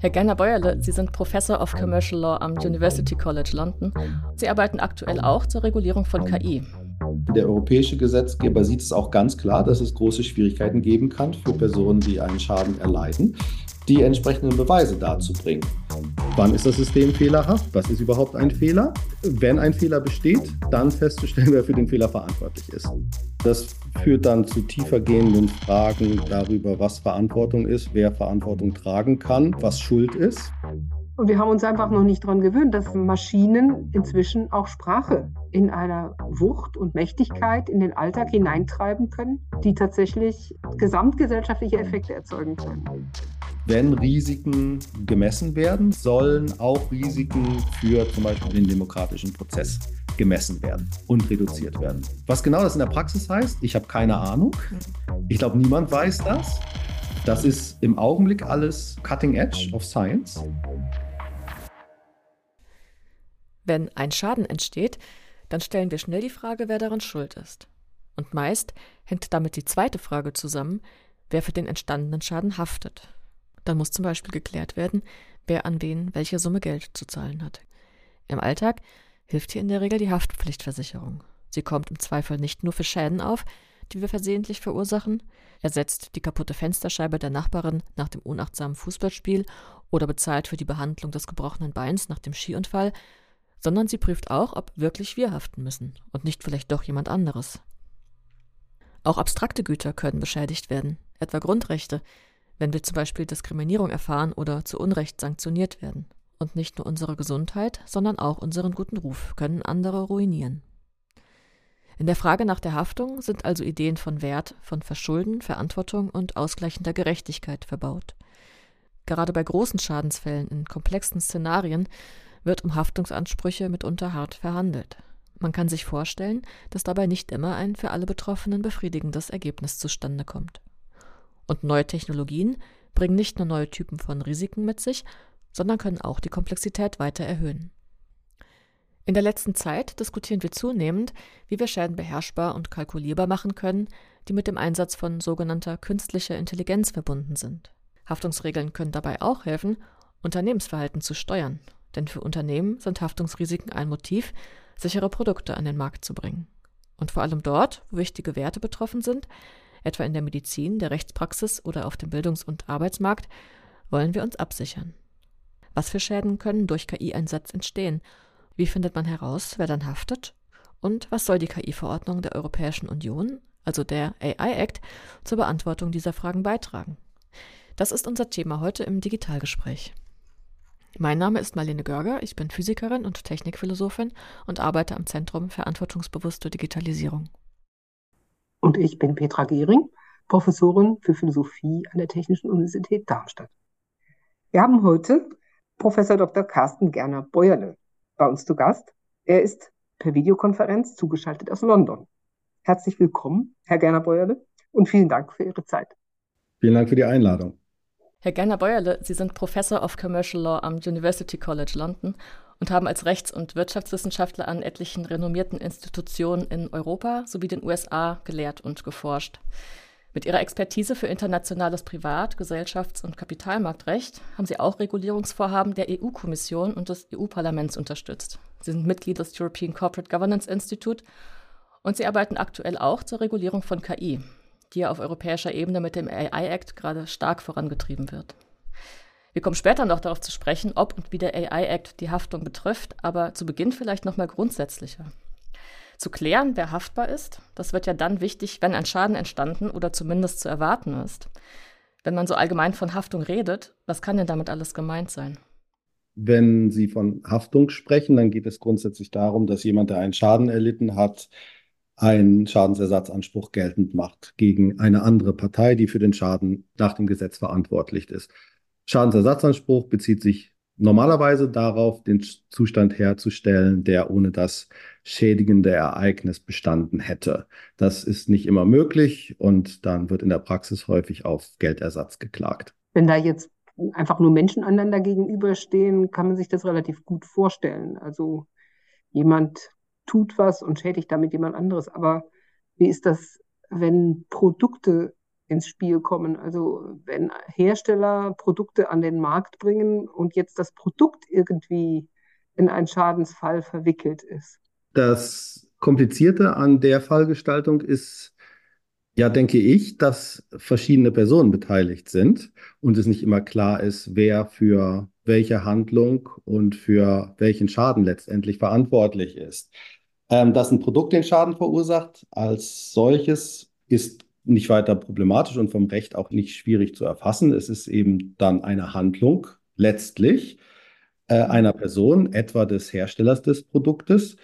Herr Gerner-Beuerle, Sie sind Professor of Commercial Law am University College London. Sie arbeiten aktuell auch zur Regulierung von KI. Der europäische Gesetzgeber sieht es auch ganz klar, dass es große Schwierigkeiten geben kann für Personen, die einen Schaden erleiden, die entsprechenden Beweise darzubringen. Wann ist das System fehlerhaft? Was ist überhaupt ein Fehler? Wenn ein Fehler besteht, dann festzustellen, wer für den Fehler verantwortlich ist. Das führt dann zu tiefergehenden Fragen darüber, was Verantwortung ist, wer Verantwortung tragen kann, was Schuld ist. Und wir haben uns einfach noch nicht daran gewöhnt, dass Maschinen inzwischen auch Sprache in einer Wucht und Mächtigkeit in den Alltag hineintreiben können, die tatsächlich gesamtgesellschaftliche Effekte erzeugen können. Wenn Risiken gemessen werden, sollen auch Risiken für zum Beispiel den demokratischen Prozess gemessen werden und reduziert werden. Was genau das in der Praxis heißt, ich habe keine Ahnung. Ich glaube, niemand weiß das. Das ist im Augenblick alles Cutting Edge of Science. Wenn ein Schaden entsteht, dann stellen wir schnell die Frage, wer daran schuld ist. Und meist hängt damit die zweite Frage zusammen, wer für den entstandenen Schaden haftet. Dann muss zum Beispiel geklärt werden, wer an wen welche Summe Geld zu zahlen hat. Im Alltag hilft hier in der Regel die Haftpflichtversicherung. Sie kommt im Zweifel nicht nur für Schäden auf, die wir versehentlich verursachen, ersetzt die kaputte Fensterscheibe der Nachbarin nach dem unachtsamen Fußballspiel oder bezahlt für die Behandlung des gebrochenen Beins nach dem Skiunfall, sondern sie prüft auch, ob wirklich wir haften müssen und nicht vielleicht doch jemand anderes. Auch abstrakte Güter können beschädigt werden, etwa Grundrechte, wenn wir zum Beispiel Diskriminierung erfahren oder zu Unrecht sanktioniert werden. Und nicht nur unsere Gesundheit, sondern auch unseren guten Ruf können andere ruinieren. In der Frage nach der Haftung sind also Ideen von Wert, von Verschulden, Verantwortung und ausgleichender Gerechtigkeit verbaut. Gerade bei großen Schadensfällen in komplexen Szenarien wird um Haftungsansprüche mitunter hart verhandelt. Man kann sich vorstellen, dass dabei nicht immer ein für alle Betroffenen befriedigendes Ergebnis zustande kommt. Und neue Technologien bringen nicht nur neue Typen von Risiken mit sich, sondern können auch die Komplexität weiter erhöhen. In der letzten Zeit diskutieren wir zunehmend, wie wir Schäden beherrschbar und kalkulierbar machen können, die mit dem Einsatz von sogenannter künstlicher Intelligenz verbunden sind. Haftungsregeln können dabei auch helfen, Unternehmensverhalten zu steuern denn für Unternehmen sind Haftungsrisiken ein Motiv, sichere Produkte an den Markt zu bringen. Und vor allem dort, wo wichtige Werte betroffen sind, etwa in der Medizin, der Rechtspraxis oder auf dem Bildungs- und Arbeitsmarkt, wollen wir uns absichern. Was für Schäden können durch KI-Einsatz entstehen? Wie findet man heraus, wer dann haftet? Und was soll die KI-Verordnung der Europäischen Union, also der AI Act, zur Beantwortung dieser Fragen beitragen? Das ist unser Thema heute im Digitalgespräch. Mein Name ist Marlene Görger, ich bin Physikerin und Technikphilosophin und arbeite am Zentrum Verantwortungsbewusste Digitalisierung. Und ich bin Petra Gehring, Professorin für Philosophie an der Technischen Universität Darmstadt. Wir haben heute Professor Dr. Carsten Gerner Beuerle bei uns zu Gast. Er ist per Videokonferenz zugeschaltet aus London. Herzlich willkommen, Herr Gerner Beuerle, und vielen Dank für Ihre Zeit. Vielen Dank für die Einladung. Herr Gerner-Beuerle, Sie sind Professor of Commercial Law am University College London und haben als Rechts- und Wirtschaftswissenschaftler an etlichen renommierten Institutionen in Europa sowie den USA gelehrt und geforscht. Mit Ihrer Expertise für internationales Privat-, Gesellschafts- und Kapitalmarktrecht haben Sie auch Regulierungsvorhaben der EU-Kommission und des EU-Parlaments unterstützt. Sie sind Mitglied des European Corporate Governance Institute und Sie arbeiten aktuell auch zur Regulierung von KI die ja auf europäischer Ebene mit dem AI Act gerade stark vorangetrieben wird. Wir kommen später noch darauf zu sprechen, ob und wie der AI Act die Haftung betrifft, aber zu Beginn vielleicht noch mal grundsätzlicher. Zu klären, wer haftbar ist, das wird ja dann wichtig, wenn ein Schaden entstanden oder zumindest zu erwarten ist. Wenn man so allgemein von Haftung redet, was kann denn damit alles gemeint sein? Wenn Sie von Haftung sprechen, dann geht es grundsätzlich darum, dass jemand, der einen Schaden erlitten hat, einen Schadensersatzanspruch geltend macht gegen eine andere Partei, die für den Schaden nach dem Gesetz verantwortlich ist. Schadensersatzanspruch bezieht sich normalerweise darauf, den Zustand herzustellen, der ohne das schädigende Ereignis bestanden hätte. Das ist nicht immer möglich und dann wird in der Praxis häufig auf Geldersatz geklagt. Wenn da jetzt einfach nur Menschen einander gegenüberstehen, kann man sich das relativ gut vorstellen. Also jemand tut was und schädigt damit jemand anderes. Aber wie ist das, wenn Produkte ins Spiel kommen. Also wenn Hersteller Produkte an den Markt bringen und jetzt das Produkt irgendwie in einen Schadensfall verwickelt ist. Das Komplizierte an der Fallgestaltung ist, ja, denke ich, dass verschiedene Personen beteiligt sind und es nicht immer klar ist, wer für welche Handlung und für welchen Schaden letztendlich verantwortlich ist. Ähm, dass ein Produkt den Schaden verursacht als solches ist nicht weiter problematisch und vom Recht auch nicht schwierig zu erfassen. Es ist eben dann eine Handlung letztlich äh, einer Person, etwa des Herstellers des Produktes,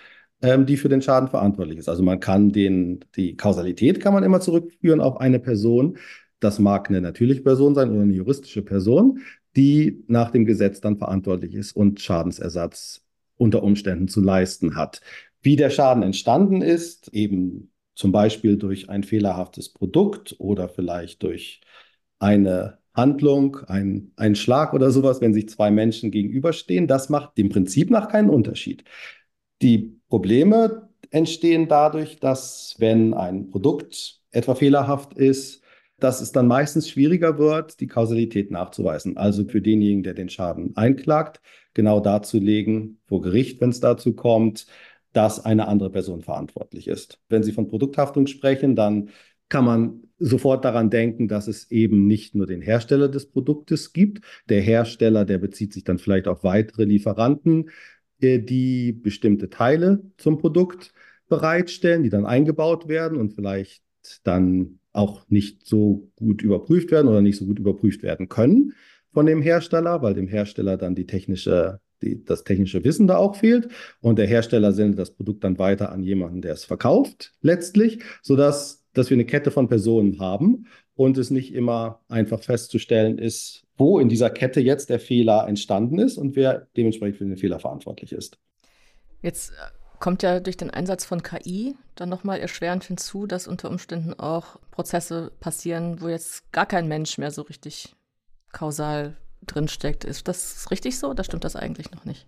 ähm, die für den Schaden verantwortlich ist. Also man kann den, die Kausalität kann man immer zurückführen auf eine Person. Das mag eine natürliche Person sein oder eine juristische Person, die nach dem Gesetz dann verantwortlich ist und Schadensersatz unter Umständen zu leisten hat. Wie der Schaden entstanden ist, eben zum Beispiel durch ein fehlerhaftes Produkt oder vielleicht durch eine Handlung, ein, ein Schlag oder sowas, wenn sich zwei Menschen gegenüberstehen, das macht dem Prinzip nach keinen Unterschied. Die Probleme entstehen dadurch, dass wenn ein Produkt etwa fehlerhaft ist, dass es dann meistens schwieriger wird, die Kausalität nachzuweisen. Also für denjenigen, der den Schaden einklagt, genau darzulegen vor Gericht, wenn es dazu kommt, dass eine andere Person verantwortlich ist. Wenn Sie von Produkthaftung sprechen, dann kann man sofort daran denken, dass es eben nicht nur den Hersteller des Produktes gibt. Der Hersteller, der bezieht sich dann vielleicht auf weitere Lieferanten, äh, die bestimmte Teile zum Produkt bereitstellen, die dann eingebaut werden und vielleicht dann auch nicht so gut überprüft werden oder nicht so gut überprüft werden können von dem Hersteller, weil dem Hersteller dann die technische die, das technische Wissen da auch fehlt. Und der Hersteller sendet das Produkt dann weiter an jemanden, der es verkauft, letztlich, sodass dass wir eine Kette von Personen haben und es nicht immer einfach festzustellen ist, wo in dieser Kette jetzt der Fehler entstanden ist und wer dementsprechend für den Fehler verantwortlich ist. Jetzt äh, kommt ja durch den Einsatz von KI dann nochmal erschwerend hinzu, dass unter Umständen auch Prozesse passieren, wo jetzt gar kein Mensch mehr so richtig kausal drinsteckt. Ist das richtig so oder stimmt das eigentlich noch nicht?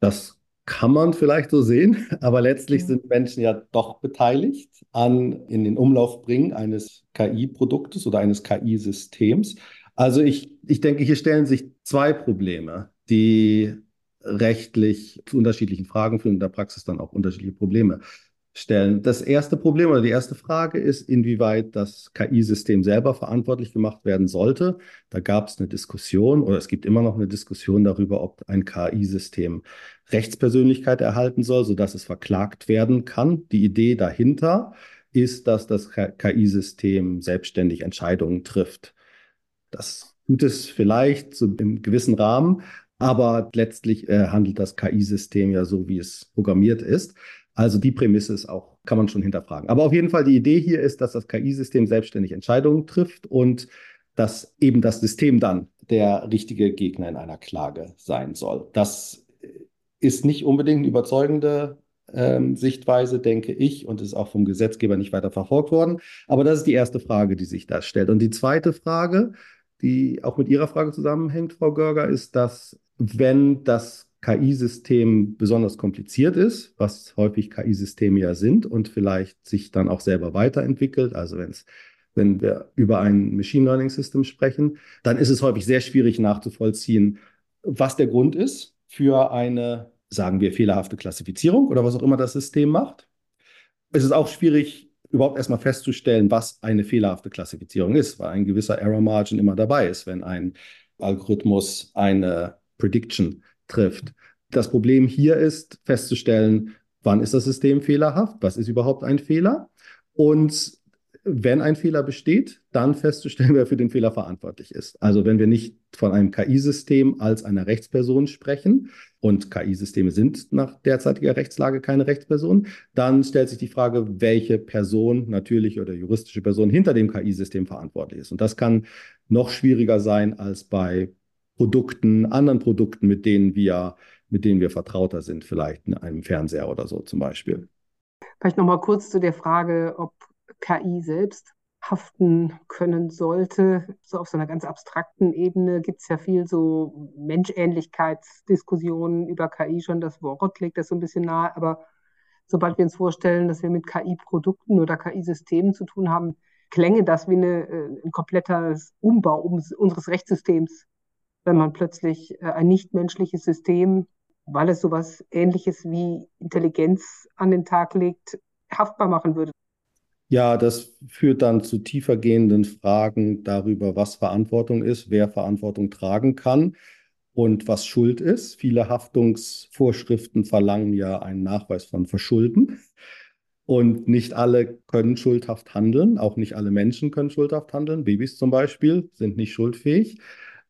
Das kann man vielleicht so sehen, aber letztlich mhm. sind Menschen ja doch beteiligt an in den Umlauf bringen eines KI-Produktes oder eines KI-Systems. Also ich, ich denke, hier stellen sich zwei Probleme, die rechtlich zu unterschiedlichen Fragen führen und in der Praxis dann auch unterschiedliche Probleme stellen. Das erste Problem oder die erste Frage ist, inwieweit das KI-System selber verantwortlich gemacht werden sollte. Da gab es eine Diskussion oder es gibt immer noch eine Diskussion darüber, ob ein KI-System Rechtspersönlichkeit erhalten soll, sodass es verklagt werden kann. Die Idee dahinter ist, dass das KI-System selbstständig Entscheidungen trifft. Das tut es vielleicht so im gewissen Rahmen, aber letztlich äh, handelt das KI-System ja so, wie es programmiert ist. Also die Prämisse ist auch, kann man schon hinterfragen. Aber auf jeden Fall die Idee hier ist, dass das KI-System selbstständig Entscheidungen trifft und dass eben das System dann der richtige Gegner in einer Klage sein soll. Das ist nicht unbedingt eine überzeugende ähm, Sichtweise, denke ich, und ist auch vom Gesetzgeber nicht weiter verfolgt worden. Aber das ist die erste Frage, die sich da stellt. Und die zweite Frage, die auch mit Ihrer Frage zusammenhängt, Frau Görger, ist, dass wenn das KI-System besonders kompliziert ist, was häufig KI-Systeme ja sind und vielleicht sich dann auch selber weiterentwickelt. Also wenn es wenn wir über ein Machine Learning System sprechen, dann ist es häufig sehr schwierig nachzuvollziehen, was der Grund ist für eine, sagen wir, fehlerhafte Klassifizierung oder was auch immer das System macht. Es ist auch schwierig, überhaupt erstmal festzustellen, was eine fehlerhafte Klassifizierung ist, weil ein gewisser Error Margin immer dabei ist, wenn ein Algorithmus eine Prediction trifft. Das Problem hier ist festzustellen, wann ist das System fehlerhaft, was ist überhaupt ein Fehler und wenn ein Fehler besteht, dann festzustellen, wer für den Fehler verantwortlich ist. Also wenn wir nicht von einem KI-System als einer Rechtsperson sprechen und KI-Systeme sind nach derzeitiger Rechtslage keine Rechtsperson, dann stellt sich die Frage, welche Person, natürliche oder juristische Person hinter dem KI-System verantwortlich ist. Und das kann noch schwieriger sein als bei Produkten, anderen Produkten, mit denen wir, mit denen wir vertrauter sind, vielleicht in einem Fernseher oder so zum Beispiel. Vielleicht nochmal kurz zu der Frage, ob KI selbst haften können sollte. So auf so einer ganz abstrakten Ebene gibt es ja viel so Menschähnlichkeitsdiskussionen über KI schon. Das Wort legt das so ein bisschen nahe, aber sobald wir uns vorstellen, dass wir mit KI-Produkten oder KI-Systemen zu tun haben, klänge das wie eine, äh, ein kompletter Umbau unseres Rechtssystems, wenn man plötzlich äh, ein nichtmenschliches System, weil es sowas Ähnliches wie Intelligenz an den Tag legt, haftbar machen würde. Ja, das führt dann zu tiefergehenden Fragen darüber, was Verantwortung ist, wer Verantwortung tragen kann und was Schuld ist. Viele Haftungsvorschriften verlangen ja einen Nachweis von Verschulden. Und nicht alle können schuldhaft handeln, auch nicht alle Menschen können schuldhaft handeln. Babys zum Beispiel sind nicht schuldfähig.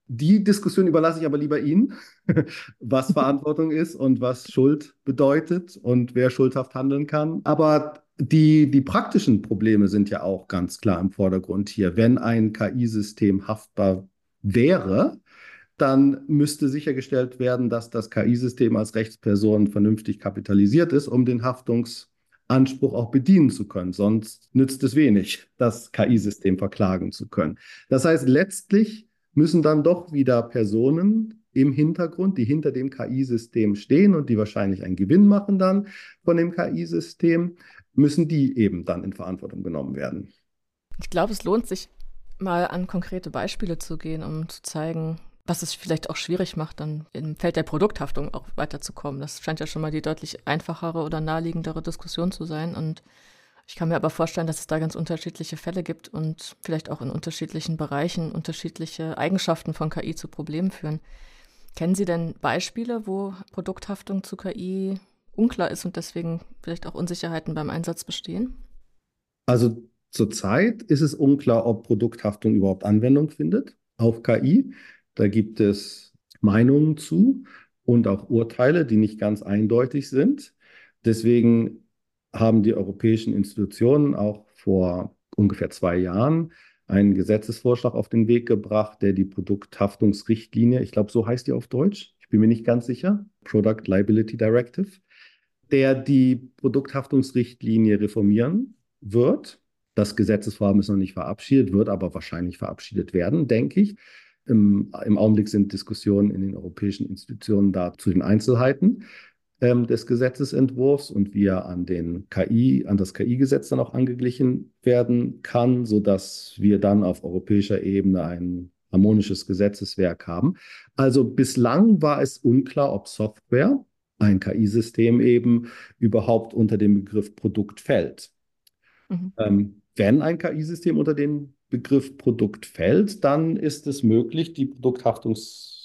Die Diskussion überlasse ich aber lieber Ihnen, was Verantwortung ist und was Schuld bedeutet und wer schuldhaft handeln kann. Aber die, die praktischen Probleme sind ja auch ganz klar im Vordergrund hier. Wenn ein KI-System haftbar wäre, dann müsste sichergestellt werden, dass das KI-System als Rechtsperson vernünftig kapitalisiert ist, um den Haftungsanspruch auch bedienen zu können. Sonst nützt es wenig, das KI-System verklagen zu können. Das heißt, letztlich müssen dann doch wieder Personen im Hintergrund, die hinter dem KI-System stehen und die wahrscheinlich einen Gewinn machen dann von dem KI-System, müssen die eben dann in Verantwortung genommen werden. Ich glaube, es lohnt sich mal an konkrete Beispiele zu gehen, um zu zeigen, was es vielleicht auch schwierig macht, dann im Feld der Produkthaftung auch weiterzukommen. Das scheint ja schon mal die deutlich einfachere oder naheliegendere Diskussion zu sein. Und ich kann mir aber vorstellen, dass es da ganz unterschiedliche Fälle gibt und vielleicht auch in unterschiedlichen Bereichen unterschiedliche Eigenschaften von KI zu Problemen führen. Kennen Sie denn Beispiele, wo Produkthaftung zu KI unklar ist und deswegen vielleicht auch Unsicherheiten beim Einsatz bestehen? Also zurzeit ist es unklar, ob Produkthaftung überhaupt Anwendung findet auf KI. Da gibt es Meinungen zu und auch Urteile, die nicht ganz eindeutig sind. Deswegen haben die europäischen Institutionen auch vor ungefähr zwei Jahren einen Gesetzesvorschlag auf den Weg gebracht, der die Produkthaftungsrichtlinie, ich glaube, so heißt die auf Deutsch, ich bin mir nicht ganz sicher, Product Liability Directive, der die Produkthaftungsrichtlinie reformieren wird. Das Gesetzesvorhaben ist noch nicht verabschiedet, wird aber wahrscheinlich verabschiedet werden, denke ich. Im, Im, Augenblick sind Diskussionen in den europäischen Institutionen da zu den Einzelheiten ähm, des Gesetzesentwurfs und wie er an den KI, an das KI-Gesetz dann auch angeglichen werden kann, sodass wir dann auf europäischer Ebene ein harmonisches Gesetzeswerk haben. Also bislang war es unklar, ob Software ein KI-System eben überhaupt unter den Begriff Produkt fällt. Mhm. Ähm, wenn ein KI-System unter den Begriff Produkt fällt, dann ist es möglich, die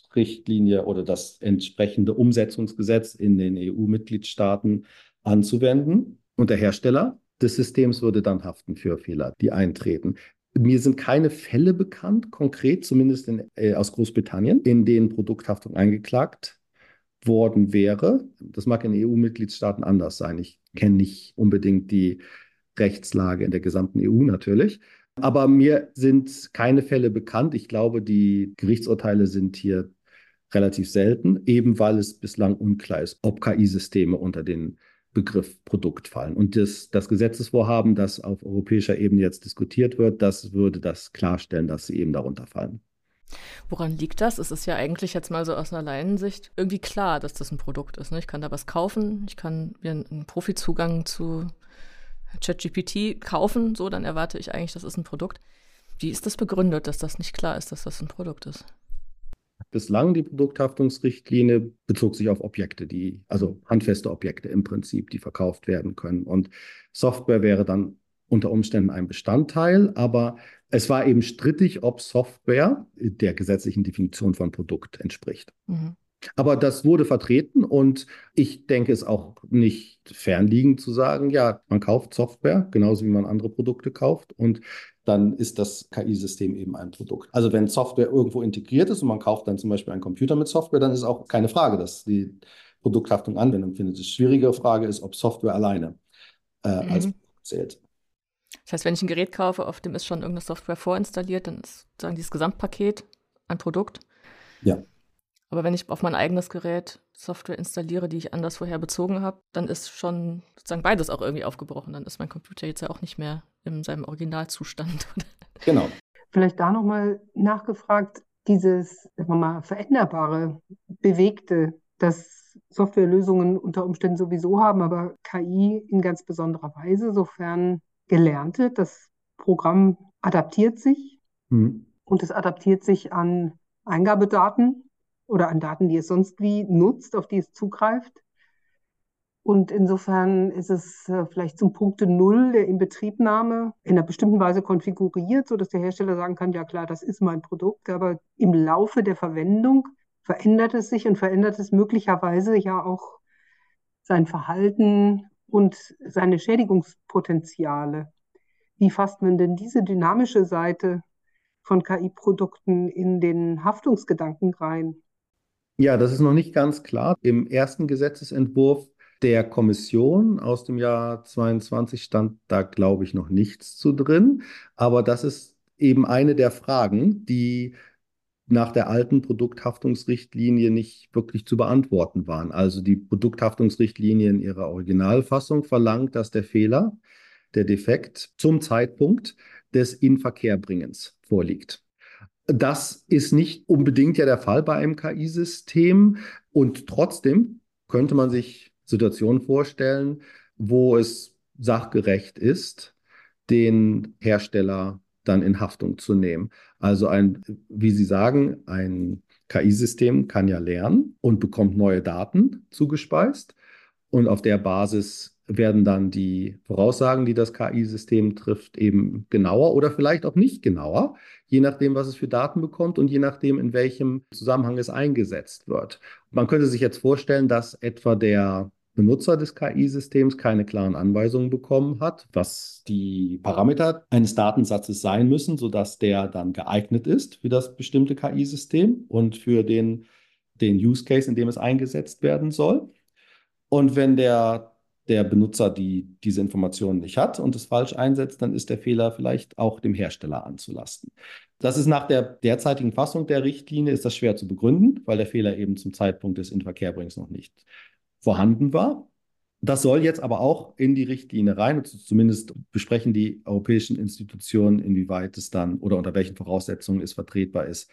Produkthaftungsrichtlinie oder das entsprechende Umsetzungsgesetz in den EU-Mitgliedstaaten anzuwenden. Und der Hersteller des Systems würde dann haften für Fehler, die eintreten. Mir sind keine Fälle bekannt, konkret zumindest in, äh, aus Großbritannien, in denen Produkthaftung eingeklagt worden wäre. Das mag in EU-Mitgliedstaaten anders sein. Ich kenne nicht unbedingt die Rechtslage in der gesamten EU natürlich. Aber mir sind keine Fälle bekannt. Ich glaube, die Gerichtsurteile sind hier relativ selten, eben weil es bislang unklar ist, ob KI-Systeme unter den Begriff Produkt fallen. Und das, das Gesetzesvorhaben, das auf europäischer Ebene jetzt diskutiert wird, das würde das klarstellen, dass sie eben darunter fallen. Woran liegt das? Es ist ja eigentlich jetzt mal so aus einer Laiensicht irgendwie klar, dass das ein Produkt ist. Ne? Ich kann da was kaufen, ich kann mir einen Profizugang zu ChatGPT kaufen, so, dann erwarte ich eigentlich, das ist ein Produkt. Wie ist das begründet, dass das nicht klar ist, dass das ein Produkt ist? Bislang die Produkthaftungsrichtlinie bezog sich auf Objekte, die, also handfeste Objekte im Prinzip, die verkauft werden können. Und Software wäre dann unter Umständen ein Bestandteil, aber es war eben strittig, ob Software der gesetzlichen Definition von Produkt entspricht. Mhm. Aber das wurde vertreten und ich denke es auch nicht fernliegend zu sagen, ja, man kauft Software, genauso wie man andere Produkte kauft und dann ist das KI-System eben ein Produkt. Also wenn Software irgendwo integriert ist und man kauft dann zum Beispiel einen Computer mit Software, dann ist auch keine Frage, dass die Produkthaftung Anwendung findet. Die schwierige Frage ist, ob Software alleine äh, mhm. als Produkt zählt. Das heißt, wenn ich ein Gerät kaufe, auf dem ist schon irgendeine Software vorinstalliert, dann ist sozusagen dieses Gesamtpaket ein Produkt. Ja. Aber wenn ich auf mein eigenes Gerät Software installiere, die ich anders vorher bezogen habe, dann ist schon sozusagen beides auch irgendwie aufgebrochen. Dann ist mein Computer jetzt ja auch nicht mehr in seinem Originalzustand. Genau. Vielleicht da nochmal nachgefragt, dieses, sagen wir mal, veränderbare, bewegte, das Softwarelösungen unter Umständen sowieso haben, aber KI in ganz besonderer Weise, sofern Gelernte das Programm adaptiert sich mhm. und es adaptiert sich an Eingabedaten oder an Daten, die es sonst wie nutzt, auf die es zugreift. Und insofern ist es äh, vielleicht zum Punkte Null der Inbetriebnahme in einer bestimmten Weise konfiguriert, sodass der Hersteller sagen kann, ja klar, das ist mein Produkt, aber im Laufe der Verwendung verändert es sich und verändert es möglicherweise ja auch sein Verhalten und seine Schädigungspotenziale. Wie fasst man denn diese dynamische Seite von KI-Produkten in den Haftungsgedanken rein? Ja, das ist noch nicht ganz klar. Im ersten Gesetzesentwurf der Kommission aus dem Jahr 22 stand da, glaube ich, noch nichts zu drin. Aber das ist eben eine der Fragen, die nach der alten Produkthaftungsrichtlinie nicht wirklich zu beantworten waren. Also die Produkthaftungsrichtlinie in ihrer Originalfassung verlangt, dass der Fehler, der Defekt zum Zeitpunkt des Inverkehrbringens vorliegt. Das ist nicht unbedingt ja der Fall bei einem KI-System und trotzdem könnte man sich Situationen vorstellen, wo es sachgerecht ist, den Hersteller dann in Haftung zu nehmen. Also ein, wie Sie sagen, ein KI-System kann ja lernen und bekommt neue Daten zugespeist. Und auf der Basis werden dann die Voraussagen, die das KI-System trifft, eben genauer oder vielleicht auch nicht genauer, je nachdem, was es für Daten bekommt und je nachdem, in welchem Zusammenhang es eingesetzt wird. Man könnte sich jetzt vorstellen, dass etwa der Benutzer des KI-Systems keine klaren Anweisungen bekommen hat, was die Parameter eines Datensatzes sein müssen, sodass der dann geeignet ist für das bestimmte KI-System und für den, den Use Case, in dem es eingesetzt werden soll. Und wenn der, der Benutzer die, diese Informationen nicht hat und es falsch einsetzt, dann ist der Fehler vielleicht auch dem Hersteller anzulasten. Das ist nach der derzeitigen Fassung der Richtlinie ist das schwer zu begründen, weil der Fehler eben zum Zeitpunkt des Inverkehrbringens noch nicht vorhanden war. Das soll jetzt aber auch in die Richtlinie rein. Zumindest besprechen die europäischen Institutionen, inwieweit es dann oder unter welchen Voraussetzungen es vertretbar ist,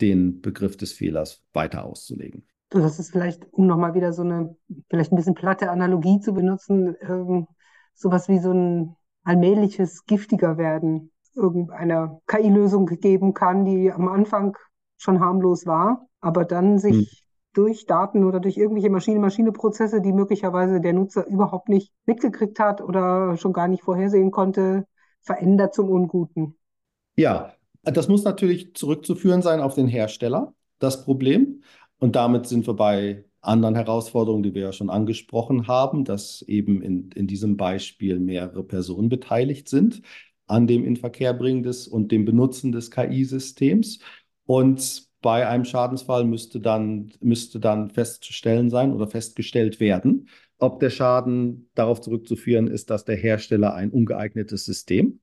den Begriff des Fehlers weiter auszulegen. Das ist vielleicht, um nochmal wieder so eine, vielleicht ein bisschen platte Analogie zu benutzen, ähm, sowas wie so ein allmähliches giftiger werden irgendeiner KI-Lösung geben kann, die am Anfang schon harmlos war, aber dann sich hm durch Daten oder durch irgendwelche Maschine-Maschine-Prozesse, die möglicherweise der Nutzer überhaupt nicht mitgekriegt hat oder schon gar nicht vorhersehen konnte, verändert zum Unguten. Ja, das muss natürlich zurückzuführen sein auf den Hersteller, das Problem. Und damit sind wir bei anderen Herausforderungen, die wir ja schon angesprochen haben, dass eben in, in diesem Beispiel mehrere Personen beteiligt sind an dem Inverkehrbringen des und dem Benutzen des KI-Systems. Und bei einem Schadensfall müsste dann, müsste dann festzustellen sein oder festgestellt werden, ob der Schaden darauf zurückzuführen ist, dass der Hersteller ein ungeeignetes System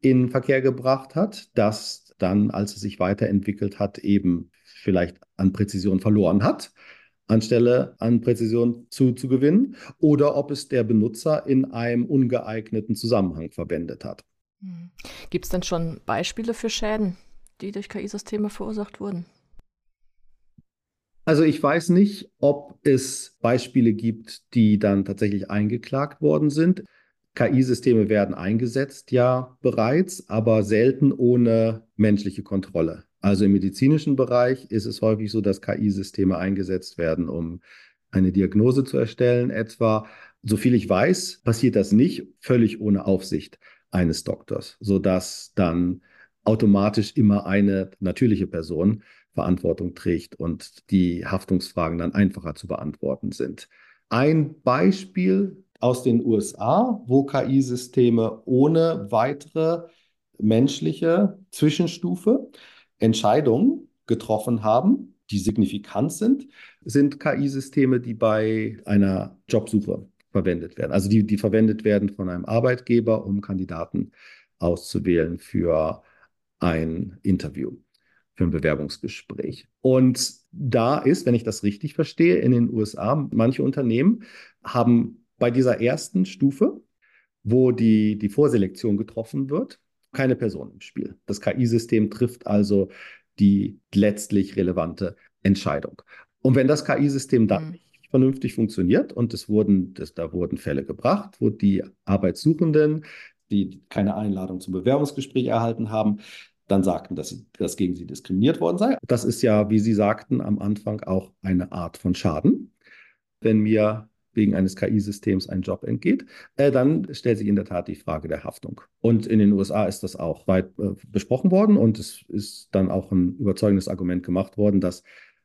in Verkehr gebracht hat, das dann, als es sich weiterentwickelt hat, eben vielleicht an Präzision verloren hat, anstelle an Präzision zu, zu gewinnen, oder ob es der Benutzer in einem ungeeigneten Zusammenhang verwendet hat. Hm. Gibt es denn schon Beispiele für Schäden? die durch KI-Systeme verursacht wurden? Also ich weiß nicht, ob es Beispiele gibt, die dann tatsächlich eingeklagt worden sind. KI-Systeme werden eingesetzt, ja bereits, aber selten ohne menschliche Kontrolle. Also im medizinischen Bereich ist es häufig so, dass KI-Systeme eingesetzt werden, um eine Diagnose zu erstellen etwa. Soviel ich weiß, passiert das nicht völlig ohne Aufsicht eines Doktors, sodass dann automatisch immer eine natürliche Person Verantwortung trägt und die Haftungsfragen dann einfacher zu beantworten sind. Ein Beispiel aus den USA, wo KI-Systeme ohne weitere menschliche Zwischenstufe Entscheidungen getroffen haben, die signifikant sind, sind KI-Systeme, die bei einer Jobsuche verwendet werden. Also die, die verwendet werden von einem Arbeitgeber, um Kandidaten auszuwählen für ein Interview, für ein Bewerbungsgespräch. Und da ist, wenn ich das richtig verstehe, in den USA, manche Unternehmen haben bei dieser ersten Stufe, wo die, die Vorselektion getroffen wird, keine Person im Spiel. Das KI-System trifft also die letztlich relevante Entscheidung. Und wenn das KI-System dann mhm. nicht vernünftig funktioniert und es wurden, das, da wurden Fälle gebracht, wo die Arbeitssuchenden die keine Einladung zum Bewerbungsgespräch erhalten haben, dann sagten, dass, dass gegen sie diskriminiert worden sei. Das ist ja, wie Sie sagten, am Anfang auch eine Art von Schaden. Wenn mir wegen eines KI-Systems ein Job entgeht, äh, dann stellt sich in der Tat die Frage der Haftung. Und in den USA ist das auch weit äh, besprochen worden und es ist dann auch ein überzeugendes Argument gemacht worden, dass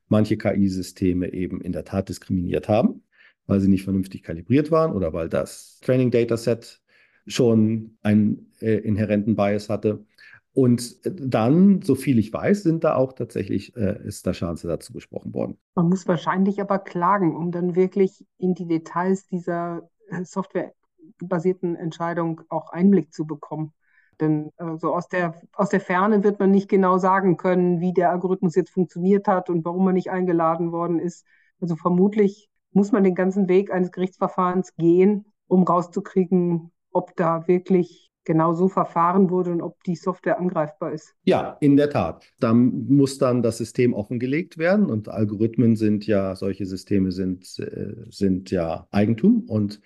manche KI-Systeme eben in der Tat diskriminiert haben, weil sie nicht vernünftig kalibriert waren oder weil das Training Dataset schon einen äh, inhärenten Bias hatte. Und dann, so viel ich weiß, sind da auch tatsächlich, äh, ist da Schadensersatz zugesprochen worden. Man muss wahrscheinlich aber klagen, um dann wirklich in die Details dieser äh, softwarebasierten Entscheidung auch Einblick zu bekommen. Denn äh, aus der, aus der Ferne wird man nicht genau sagen können, wie der Algorithmus jetzt funktioniert hat und warum er nicht eingeladen worden ist. Also vermutlich muss man den ganzen Weg eines Gerichtsverfahrens gehen, um rauszukriegen, ob da wirklich genau so verfahren wurde und ob die Software angreifbar ist. Ja, in der Tat. Da muss dann das System offengelegt werden und Algorithmen sind ja, solche Systeme sind, äh, sind ja Eigentum und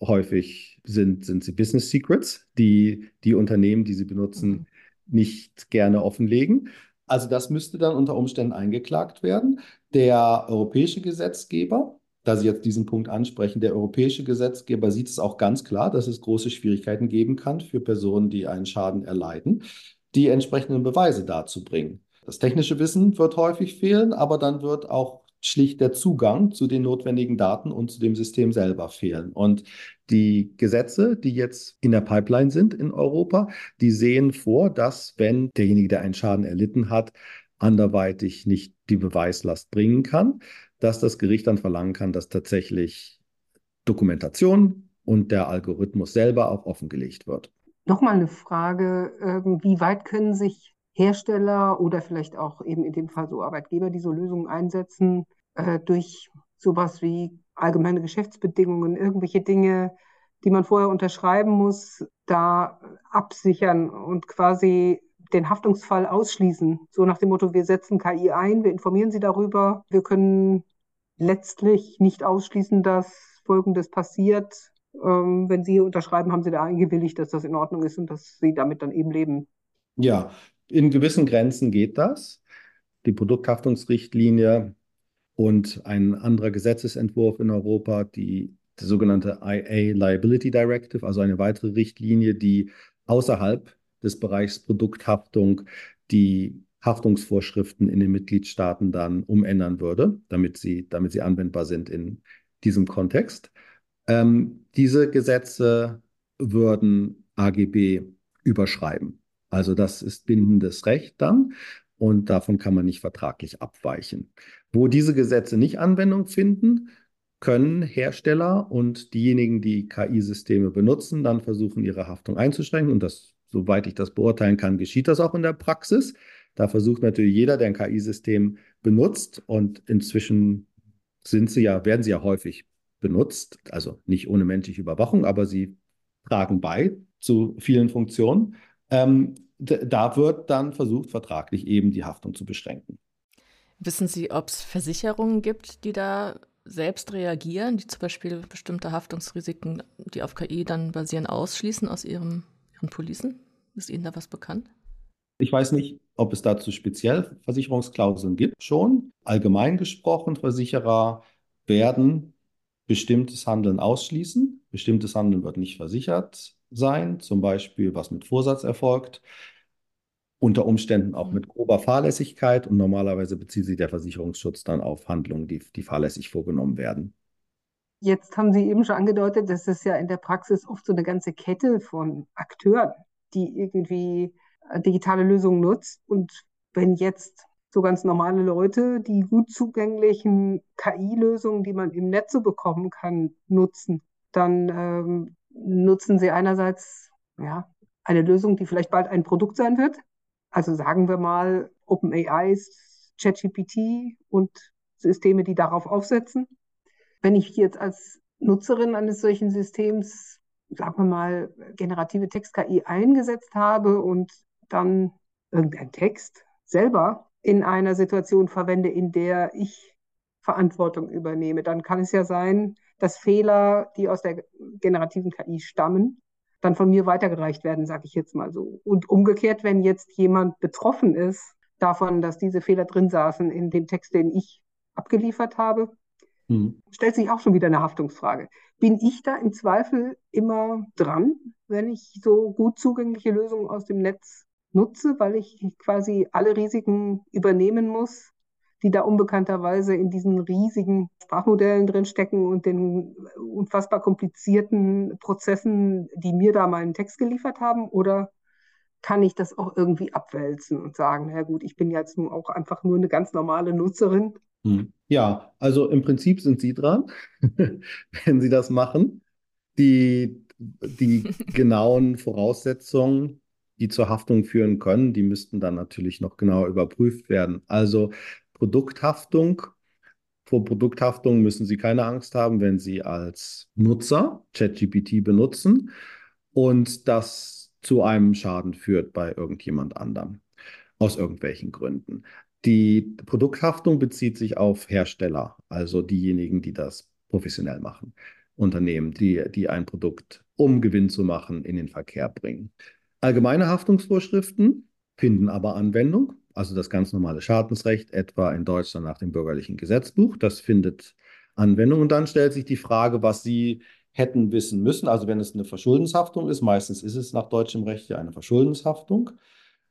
häufig sind, sind sie Business Secrets, die die Unternehmen, die sie benutzen, mhm. nicht gerne offenlegen. Also das müsste dann unter Umständen eingeklagt werden. Der europäische Gesetzgeber da Sie jetzt diesen Punkt ansprechen, der europäische Gesetzgeber sieht es auch ganz klar, dass es große Schwierigkeiten geben kann für Personen, die einen Schaden erleiden, die entsprechenden Beweise darzubringen. Das technische Wissen wird häufig fehlen, aber dann wird auch schlicht der Zugang zu den notwendigen Daten und zu dem System selber fehlen. Und die Gesetze, die jetzt in der Pipeline sind in Europa, die sehen vor, dass wenn derjenige, der einen Schaden erlitten hat, anderweitig nicht die Beweislast bringen kann, dass das Gericht dann verlangen kann, dass tatsächlich Dokumentation und der Algorithmus selber auch offengelegt wird. Nochmal eine Frage, ähm, wie weit können sich Hersteller oder vielleicht auch eben in dem Fall so Arbeitgeber, die so Lösungen einsetzen, äh, durch sowas wie allgemeine Geschäftsbedingungen, irgendwelche Dinge, die man vorher unterschreiben muss, da absichern und quasi den Haftungsfall ausschließen. So nach dem Motto, wir setzen KI ein, wir informieren Sie darüber. Wir können letztlich nicht ausschließen, dass Folgendes passiert. Ähm, wenn Sie unterschreiben, haben Sie da eingewilligt, dass das in Ordnung ist und dass Sie damit dann eben leben. Ja, in gewissen Grenzen geht das. Die Produkthaftungsrichtlinie und ein anderer Gesetzesentwurf in Europa, die, die sogenannte IA Liability Directive, also eine weitere Richtlinie, die außerhalb des Bereichs Produkthaftung die Haftungsvorschriften in den Mitgliedstaaten dann umändern würde, damit sie, damit sie anwendbar sind in diesem Kontext. Ähm, diese Gesetze würden AGB überschreiben. Also das ist bindendes Recht dann und davon kann man nicht vertraglich abweichen. Wo diese Gesetze nicht Anwendung finden, können Hersteller und diejenigen, die KI-Systeme benutzen, dann versuchen, ihre Haftung einzuschränken und das soweit ich das beurteilen kann, geschieht das auch in der Praxis. Da versucht natürlich jeder, der ein KI-System benutzt und inzwischen sind sie ja, werden sie ja häufig benutzt, also nicht ohne menschliche Überwachung, aber sie tragen bei zu vielen Funktionen. Ähm, da wird dann versucht, vertraglich eben die Haftung zu beschränken. Wissen Sie, ob es Versicherungen gibt, die da selbst reagieren, die zum Beispiel bestimmte Haftungsrisiken, die auf KI dann basieren, ausschließen aus ihrem, ihren Policen? Ist Ihnen da was bekannt? Ich weiß nicht, ob es dazu speziell Versicherungsklauseln gibt. Schon allgemein gesprochen, Versicherer werden bestimmtes Handeln ausschließen. Bestimmtes Handeln wird nicht versichert sein, zum Beispiel was mit Vorsatz erfolgt, unter Umständen auch mit grober Fahrlässigkeit und normalerweise bezieht sich der Versicherungsschutz dann auf Handlungen, die, die fahrlässig vorgenommen werden. Jetzt haben Sie eben schon angedeutet, dass es ja in der Praxis oft so eine ganze Kette von Akteuren die irgendwie äh, digitale Lösungen nutzt. Und wenn jetzt so ganz normale Leute die gut zugänglichen KI-Lösungen, die man im Netz so bekommen kann, nutzen, dann ähm, nutzen sie einerseits ja, eine Lösung, die vielleicht bald ein Produkt sein wird. Also sagen wir mal OpenAI, ChatGPT und Systeme, die darauf aufsetzen. Wenn ich jetzt als Nutzerin eines solchen Systems sagen wir mal, generative Text-KI eingesetzt habe und dann irgendeinen Text selber in einer Situation verwende, in der ich Verantwortung übernehme, dann kann es ja sein, dass Fehler, die aus der generativen KI stammen, dann von mir weitergereicht werden, sage ich jetzt mal so. Und umgekehrt, wenn jetzt jemand betroffen ist davon, dass diese Fehler drin saßen in dem Text, den ich abgeliefert habe, hm. stellt sich auch schon wieder eine Haftungsfrage. Bin ich da im Zweifel immer dran, wenn ich so gut zugängliche Lösungen aus dem Netz nutze, weil ich quasi alle Risiken übernehmen muss, die da unbekannterweise in diesen riesigen Sprachmodellen drinstecken und den unfassbar komplizierten Prozessen, die mir da meinen Text geliefert haben? Oder kann ich das auch irgendwie abwälzen und sagen, na gut, ich bin jetzt nun auch einfach nur eine ganz normale Nutzerin? Hm. Ja, also im Prinzip sind Sie dran, wenn Sie das machen. Die, die genauen Voraussetzungen die zur Haftung führen können, die müssten dann natürlich noch genauer überprüft werden. Also Produkthaftung. Vor Produkthaftung müssen Sie keine Angst haben, wenn Sie als Nutzer ChatGPT benutzen und das zu einem Schaden führt bei irgendjemand anderem aus irgendwelchen Gründen. Die Produkthaftung bezieht sich auf Hersteller, also diejenigen, die das professionell machen. Unternehmen, die, die ein Produkt, um Gewinn zu machen, in den Verkehr bringen. Allgemeine Haftungsvorschriften finden aber Anwendung, also das ganz normale Schadensrecht, etwa in Deutschland nach dem bürgerlichen Gesetzbuch. Das findet Anwendung. Und dann stellt sich die Frage, was Sie hätten wissen müssen. Also wenn es eine Verschuldenshaftung ist, meistens ist es nach deutschem Recht ja eine Verschuldenshaftung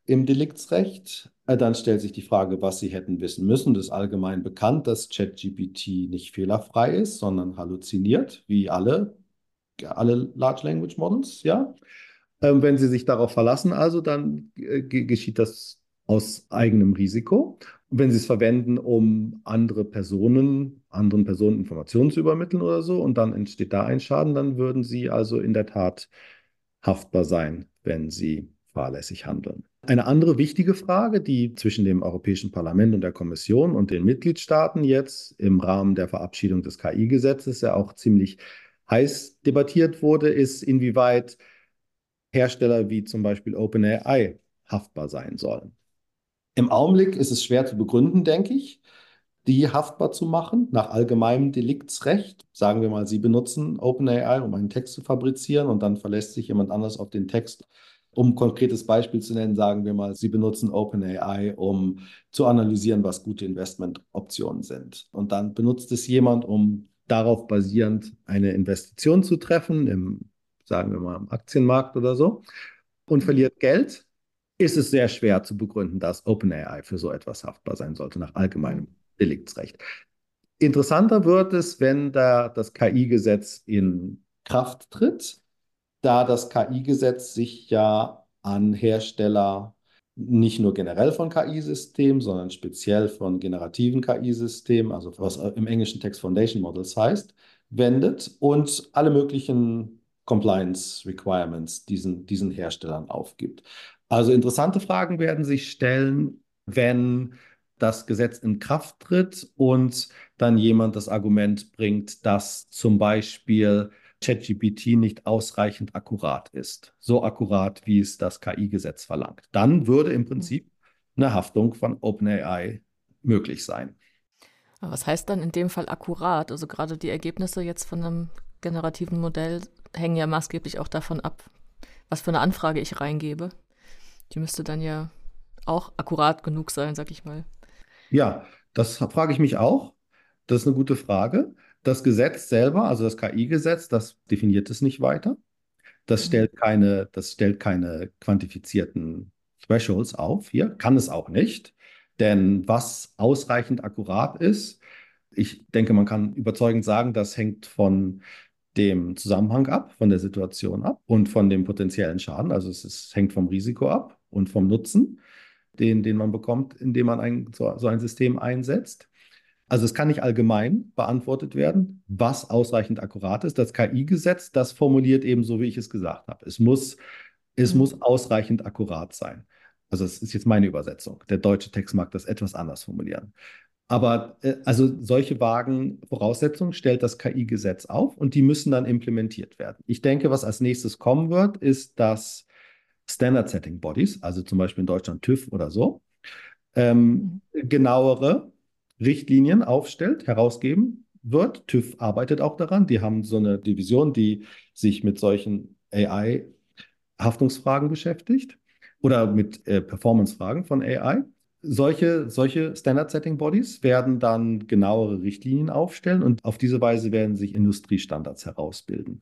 im Deliktsrecht. Äh, dann stellt sich die Frage, was Sie hätten wissen müssen. Das ist allgemein bekannt, dass ChatGPT nicht fehlerfrei ist, sondern halluziniert, wie alle, alle Large Language Models, ja. Ähm, wenn Sie sich darauf verlassen, also dann äh, geschieht das aus eigenem Risiko. Und wenn Sie es verwenden, um andere Personen, anderen Personen Informationen zu übermitteln oder so, und dann entsteht da ein Schaden, dann würden Sie also in der Tat haftbar sein, wenn Sie fahrlässig handeln. Eine andere wichtige Frage, die zwischen dem Europäischen Parlament und der Kommission und den Mitgliedstaaten jetzt im Rahmen der Verabschiedung des KI-Gesetzes ja auch ziemlich heiß debattiert wurde, ist, inwieweit Hersteller wie zum Beispiel OpenAI haftbar sein sollen. Im Augenblick ist es schwer zu begründen, denke ich, die haftbar zu machen nach allgemeinem Deliktsrecht. Sagen wir mal, Sie benutzen OpenAI, um einen Text zu fabrizieren und dann verlässt sich jemand anders auf den Text. Um ein konkretes Beispiel zu nennen, sagen wir mal, Sie benutzen OpenAI, um zu analysieren, was gute Investmentoptionen sind. Und dann benutzt es jemand, um darauf basierend eine Investition zu treffen im sagen wir mal, am Aktienmarkt oder so, und verliert Geld, ist es sehr schwer zu begründen, dass OpenAI für so etwas haftbar sein sollte, nach allgemeinem Deliktsrecht. Interessanter wird es, wenn da das KI-Gesetz in Kraft tritt, da das KI-Gesetz sich ja an Hersteller nicht nur generell von KI-Systemen, sondern speziell von generativen KI-Systemen, also was im englischen Text Foundation Models heißt, wendet und alle möglichen Compliance Requirements diesen, diesen Herstellern aufgibt. Also interessante Fragen werden sich stellen, wenn das Gesetz in Kraft tritt und dann jemand das Argument bringt, dass zum Beispiel ChatGPT nicht ausreichend akkurat ist. So akkurat, wie es das KI-Gesetz verlangt. Dann würde im Prinzip eine Haftung von OpenAI möglich sein. was heißt dann in dem Fall akkurat? Also gerade die Ergebnisse jetzt von einem generativen Modell hängen ja maßgeblich auch davon ab, was für eine Anfrage ich reingebe. Die müsste dann ja auch akkurat genug sein, sag ich mal. Ja, das frage ich mich auch. Das ist eine gute Frage. Das Gesetz selber, also das KI-Gesetz, das definiert es nicht weiter. Das mhm. stellt keine, das stellt keine quantifizierten Thresholds auf hier, kann es auch nicht. Denn was ausreichend akkurat ist, ich denke, man kann überzeugend sagen, das hängt von dem Zusammenhang ab, von der Situation ab und von dem potenziellen Schaden. Also es ist, hängt vom Risiko ab und vom Nutzen, den, den man bekommt, indem man ein, so, so ein System einsetzt. Also es kann nicht allgemein beantwortet werden, was ausreichend akkurat ist. Das KI-Gesetz, das formuliert eben so, wie ich es gesagt habe. Es muss, es mhm. muss ausreichend akkurat sein. Also es ist jetzt meine Übersetzung. Der deutsche Text mag das etwas anders formulieren. Aber äh, also solche vagen Voraussetzungen stellt das KI-Gesetz auf und die müssen dann implementiert werden. Ich denke, was als nächstes kommen wird, ist, dass Standard Setting Bodies, also zum Beispiel in Deutschland TÜV oder so, ähm, mhm. genauere Richtlinien aufstellt, herausgeben wird. TÜV arbeitet auch daran. Die haben so eine Division, die sich mit solchen AI Haftungsfragen beschäftigt oder mit äh, Performance-Fragen von AI. Solche, solche Standard-Setting-Bodies werden dann genauere Richtlinien aufstellen und auf diese Weise werden sich Industriestandards herausbilden.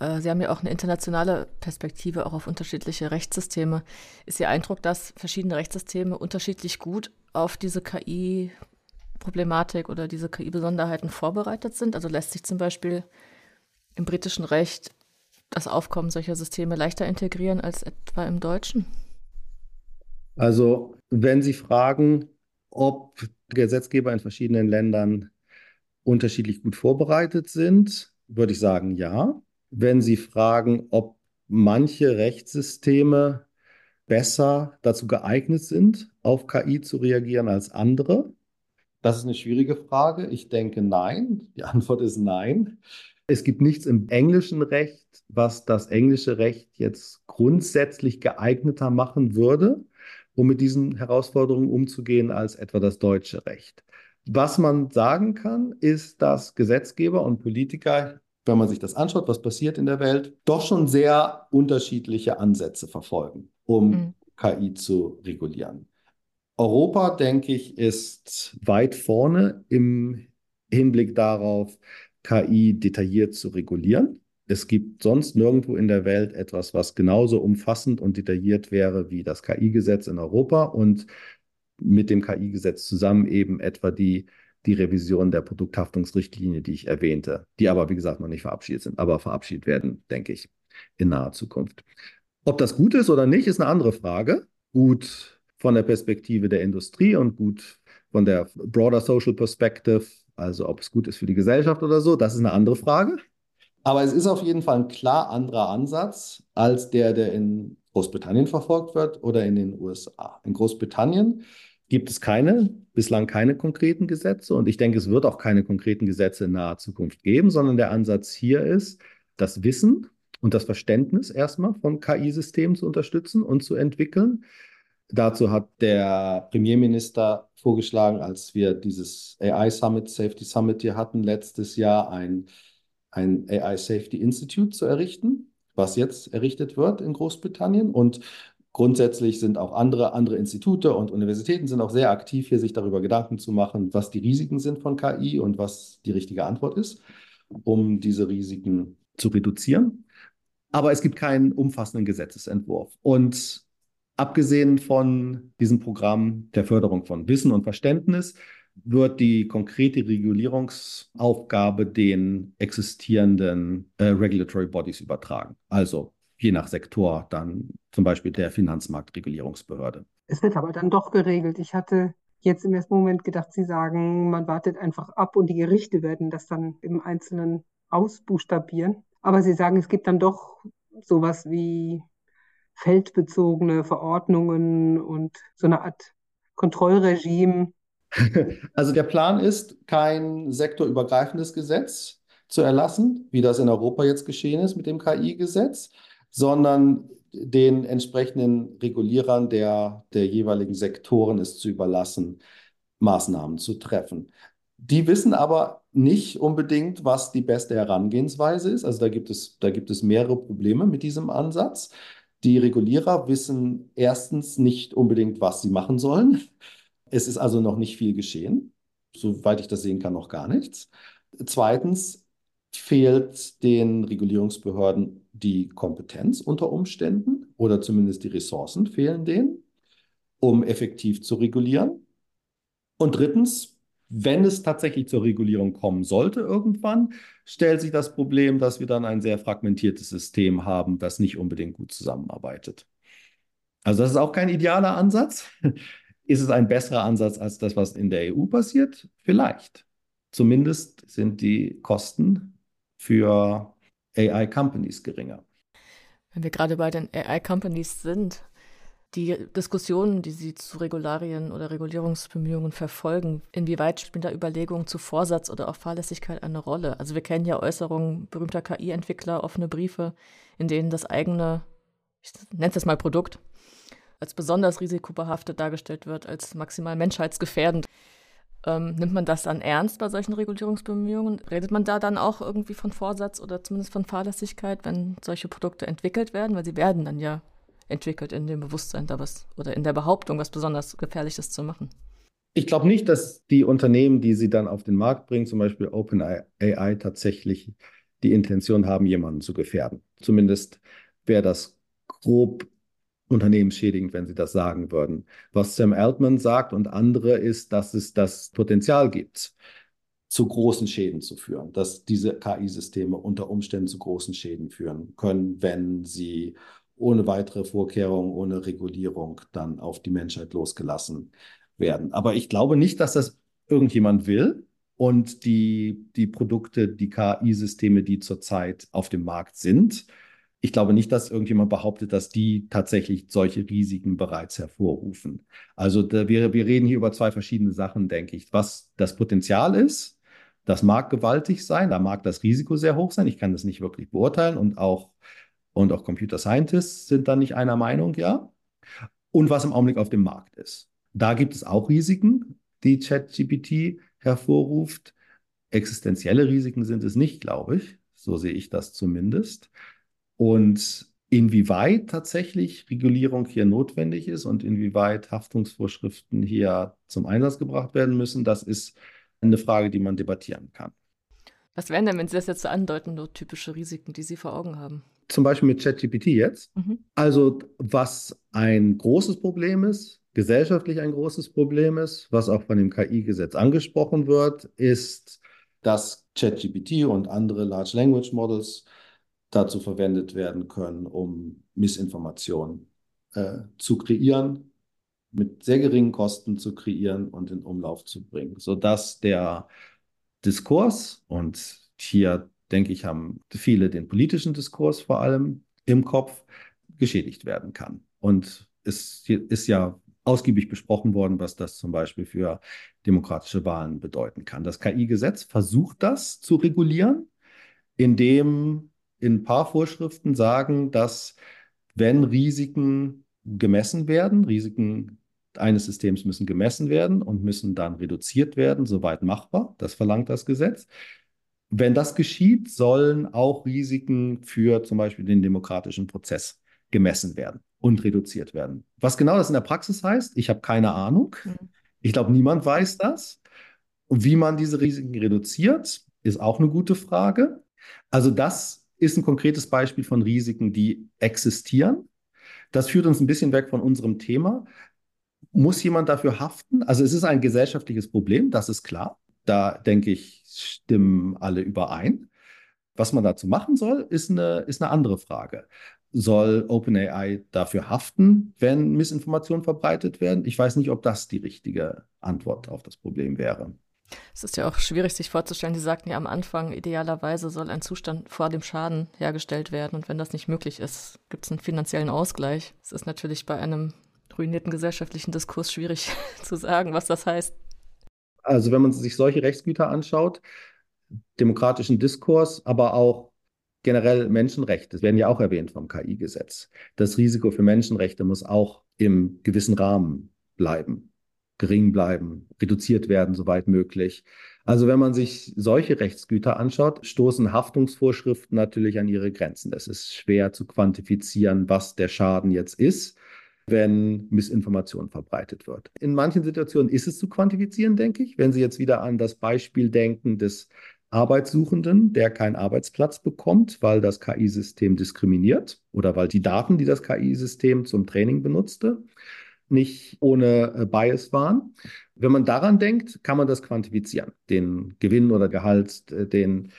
Äh, Sie haben ja auch eine internationale Perspektive auch auf unterschiedliche Rechtssysteme. Ist Ihr Eindruck, dass verschiedene Rechtssysteme unterschiedlich gut auf diese KI-Problematik oder diese KI-Besonderheiten vorbereitet sind? Also lässt sich zum Beispiel im britischen Recht das Aufkommen solcher Systeme leichter integrieren als etwa im deutschen? Also, wenn Sie fragen, ob Gesetzgeber in verschiedenen Ländern unterschiedlich gut vorbereitet sind, würde ich sagen, ja. Wenn Sie fragen, ob manche Rechtssysteme besser dazu geeignet sind, auf KI zu reagieren als andere, das ist eine schwierige Frage. Ich denke nein. Die Antwort ist nein. Es gibt nichts im englischen Recht, was das englische Recht jetzt grundsätzlich geeigneter machen würde um mit diesen Herausforderungen umzugehen, als etwa das deutsche Recht. Was man sagen kann, ist, dass Gesetzgeber und Politiker, wenn man sich das anschaut, was passiert in der Welt, doch schon sehr unterschiedliche Ansätze verfolgen, um mhm. KI zu regulieren. Europa, denke ich, ist weit vorne im Hinblick darauf, KI detailliert zu regulieren. Es gibt sonst nirgendwo in der Welt etwas, was genauso umfassend und detailliert wäre wie das KI-Gesetz in Europa und mit dem KI-Gesetz zusammen eben etwa die, die Revision der Produkthaftungsrichtlinie, die ich erwähnte, die aber, wie gesagt, noch nicht verabschiedet sind, aber verabschiedet werden, denke ich, in naher Zukunft. Ob das gut ist oder nicht, ist eine andere Frage. Gut von der Perspektive der Industrie und gut von der broader Social Perspective, also ob es gut ist für die Gesellschaft oder so, das ist eine andere Frage. Aber es ist auf jeden Fall ein klar anderer Ansatz als der, der in Großbritannien verfolgt wird oder in den USA. In Großbritannien gibt es keine, bislang keine konkreten Gesetze und ich denke, es wird auch keine konkreten Gesetze in naher Zukunft geben, sondern der Ansatz hier ist, das Wissen und das Verständnis erstmal von KI-Systemen zu unterstützen und zu entwickeln. Dazu hat der Premierminister vorgeschlagen, als wir dieses AI Summit, Safety Summit hier hatten, letztes Jahr ein ein AI Safety Institute zu errichten, was jetzt errichtet wird in Großbritannien. Und grundsätzlich sind auch andere, andere Institute und Universitäten sind auch sehr aktiv, hier sich darüber Gedanken zu machen, was die Risiken sind von KI und was die richtige Antwort ist, um diese Risiken zu reduzieren. Aber es gibt keinen umfassenden Gesetzesentwurf. Und abgesehen von diesem Programm der Förderung von Wissen und Verständnis wird die konkrete Regulierungsaufgabe den existierenden äh, Regulatory Bodies übertragen. Also je nach Sektor dann zum Beispiel der Finanzmarktregulierungsbehörde. Es wird aber dann doch geregelt. Ich hatte jetzt im ersten Moment gedacht, Sie sagen, man wartet einfach ab und die Gerichte werden das dann im Einzelnen ausbuchstabieren. Aber Sie sagen, es gibt dann doch sowas wie feldbezogene Verordnungen und so eine Art Kontrollregime, Also der Plan ist, kein sektorübergreifendes Gesetz zu erlassen, wie das in Europa jetzt geschehen ist mit dem KI-Gesetz, sondern den entsprechenden Regulierern der, der jeweiligen Sektoren ist zu überlassen, Maßnahmen zu treffen. Die wissen aber nicht unbedingt, was die beste Herangehensweise ist. Also da gibt es, da gibt es mehrere Probleme mit diesem Ansatz. Die Regulierer wissen erstens nicht unbedingt, was sie machen sollen. Es ist also noch nicht viel geschehen. Soweit ich das sehen kann, noch gar nichts. Zweitens fehlt den Regulierungsbehörden die Kompetenz unter Umständen oder zumindest die Ressourcen fehlen denen, um effektiv zu regulieren. Und drittens, wenn es tatsächlich zur Regulierung kommen sollte irgendwann, stellt sich das Problem, dass wir dann ein sehr fragmentiertes System haben, das nicht unbedingt gut zusammenarbeitet. Also das ist auch kein idealer Ansatz. Ist es ein besserer Ansatz als das, was in der EU passiert? Vielleicht. Zumindest sind die Kosten für AI-Companies geringer. Wenn wir gerade bei den AI-Companies sind, die Diskussionen, die Sie zu Regularien oder Regulierungsbemühungen verfolgen, inwieweit spielen da Überlegungen zu Vorsatz oder auch Fahrlässigkeit eine Rolle? Also wir kennen ja Äußerungen berühmter KI-Entwickler, offene Briefe, in denen das eigene, ich nenne es mal Produkt, als besonders risikobehaftet dargestellt wird, als maximal menschheitsgefährdend. Ähm, nimmt man das dann ernst bei solchen Regulierungsbemühungen? Redet man da dann auch irgendwie von Vorsatz oder zumindest von Fahrlässigkeit, wenn solche Produkte entwickelt werden? Weil sie werden dann ja entwickelt in dem Bewusstsein, da was oder in der Behauptung, was besonders Gefährliches zu machen. Ich glaube nicht, dass die Unternehmen, die sie dann auf den Markt bringen, zum Beispiel OpenAI, tatsächlich die Intention haben, jemanden zu gefährden. Zumindest wäre das grob unternehmensschädigend, wenn sie das sagen würden. Was Sam Altman sagt und andere ist, dass es das Potenzial gibt, zu großen Schäden zu führen, dass diese KI-Systeme unter Umständen zu großen Schäden führen können, wenn sie ohne weitere Vorkehrungen, ohne Regulierung dann auf die Menschheit losgelassen werden. Aber ich glaube nicht, dass das irgendjemand will. Und die, die Produkte, die KI-Systeme, die zurzeit auf dem Markt sind, ich glaube nicht, dass irgendjemand behauptet, dass die tatsächlich solche Risiken bereits hervorrufen. Also wir, wir reden hier über zwei verschiedene Sachen, denke ich. Was das Potenzial ist, das mag gewaltig sein, da mag das Risiko sehr hoch sein. Ich kann das nicht wirklich beurteilen und auch, und auch Computer Scientists sind da nicht einer Meinung, ja. Und was im Augenblick auf dem Markt ist. Da gibt es auch Risiken, die ChatGPT hervorruft. Existenzielle Risiken sind es nicht, glaube ich. So sehe ich das zumindest. Und inwieweit tatsächlich Regulierung hier notwendig ist und inwieweit Haftungsvorschriften hier zum Einsatz gebracht werden müssen, das ist eine Frage, die man debattieren kann. Was wären denn, wenn Sie das jetzt so andeuten, nur typische Risiken, die Sie vor Augen haben? Zum Beispiel mit ChatGPT jetzt. Mhm. Also was ein großes Problem ist, gesellschaftlich ein großes Problem ist, was auch von dem KI-Gesetz angesprochen wird, ist, dass ChatGPT und andere Large Language Models dazu verwendet werden können, um Missinformation äh, zu kreieren, mit sehr geringen Kosten zu kreieren und in Umlauf zu bringen, sodass der Diskurs, und hier denke ich, haben viele den politischen Diskurs vor allem im Kopf, geschädigt werden kann. Und es ist ja ausgiebig besprochen worden, was das zum Beispiel für demokratische Wahlen bedeuten kann. Das KI-Gesetz versucht das zu regulieren, indem in ein paar Vorschriften sagen, dass wenn Risiken gemessen werden, Risiken eines Systems müssen gemessen werden und müssen dann reduziert werden, soweit machbar. Das verlangt das Gesetz. Wenn das geschieht, sollen auch Risiken für zum Beispiel den demokratischen Prozess gemessen werden und reduziert werden. Was genau das in der Praxis heißt, ich habe keine Ahnung. Mhm. Ich glaube, niemand weiß das. Und wie man diese Risiken reduziert, ist auch eine gute Frage. Also das ist ein konkretes Beispiel von Risiken, die existieren. Das führt uns ein bisschen weg von unserem Thema. Muss jemand dafür haften? Also es ist ein gesellschaftliches Problem, das ist klar. Da denke ich, stimmen alle überein. Was man dazu machen soll, ist eine, ist eine andere Frage. Soll OpenAI dafür haften, wenn Missinformationen verbreitet werden? Ich weiß nicht, ob das die richtige Antwort auf das Problem wäre. Es ist ja auch schwierig, sich vorzustellen. Sie sagten ja am Anfang, idealerweise soll ein Zustand vor dem Schaden hergestellt werden. Und wenn das nicht möglich ist, gibt es einen finanziellen Ausgleich. Es ist natürlich bei einem ruinierten gesellschaftlichen Diskurs schwierig zu sagen, was das heißt. Also wenn man sich solche Rechtsgüter anschaut, demokratischen Diskurs, aber auch generell Menschenrechte, das werden ja auch erwähnt vom KI-Gesetz. Das Risiko für Menschenrechte muss auch im gewissen Rahmen bleiben gering bleiben, reduziert werden, soweit möglich. Also wenn man sich solche Rechtsgüter anschaut, stoßen Haftungsvorschriften natürlich an ihre Grenzen. Es ist schwer zu quantifizieren, was der Schaden jetzt ist, wenn Missinformation verbreitet wird. In manchen Situationen ist es zu quantifizieren, denke ich. Wenn Sie jetzt wieder an das Beispiel denken des Arbeitssuchenden, der keinen Arbeitsplatz bekommt, weil das KI-System diskriminiert oder weil die Daten, die das KI-System zum Training benutzte, nicht ohne äh, Bias waren. Wenn man daran denkt, kann man das quantifizieren, den Gewinn oder Gehalt, äh, den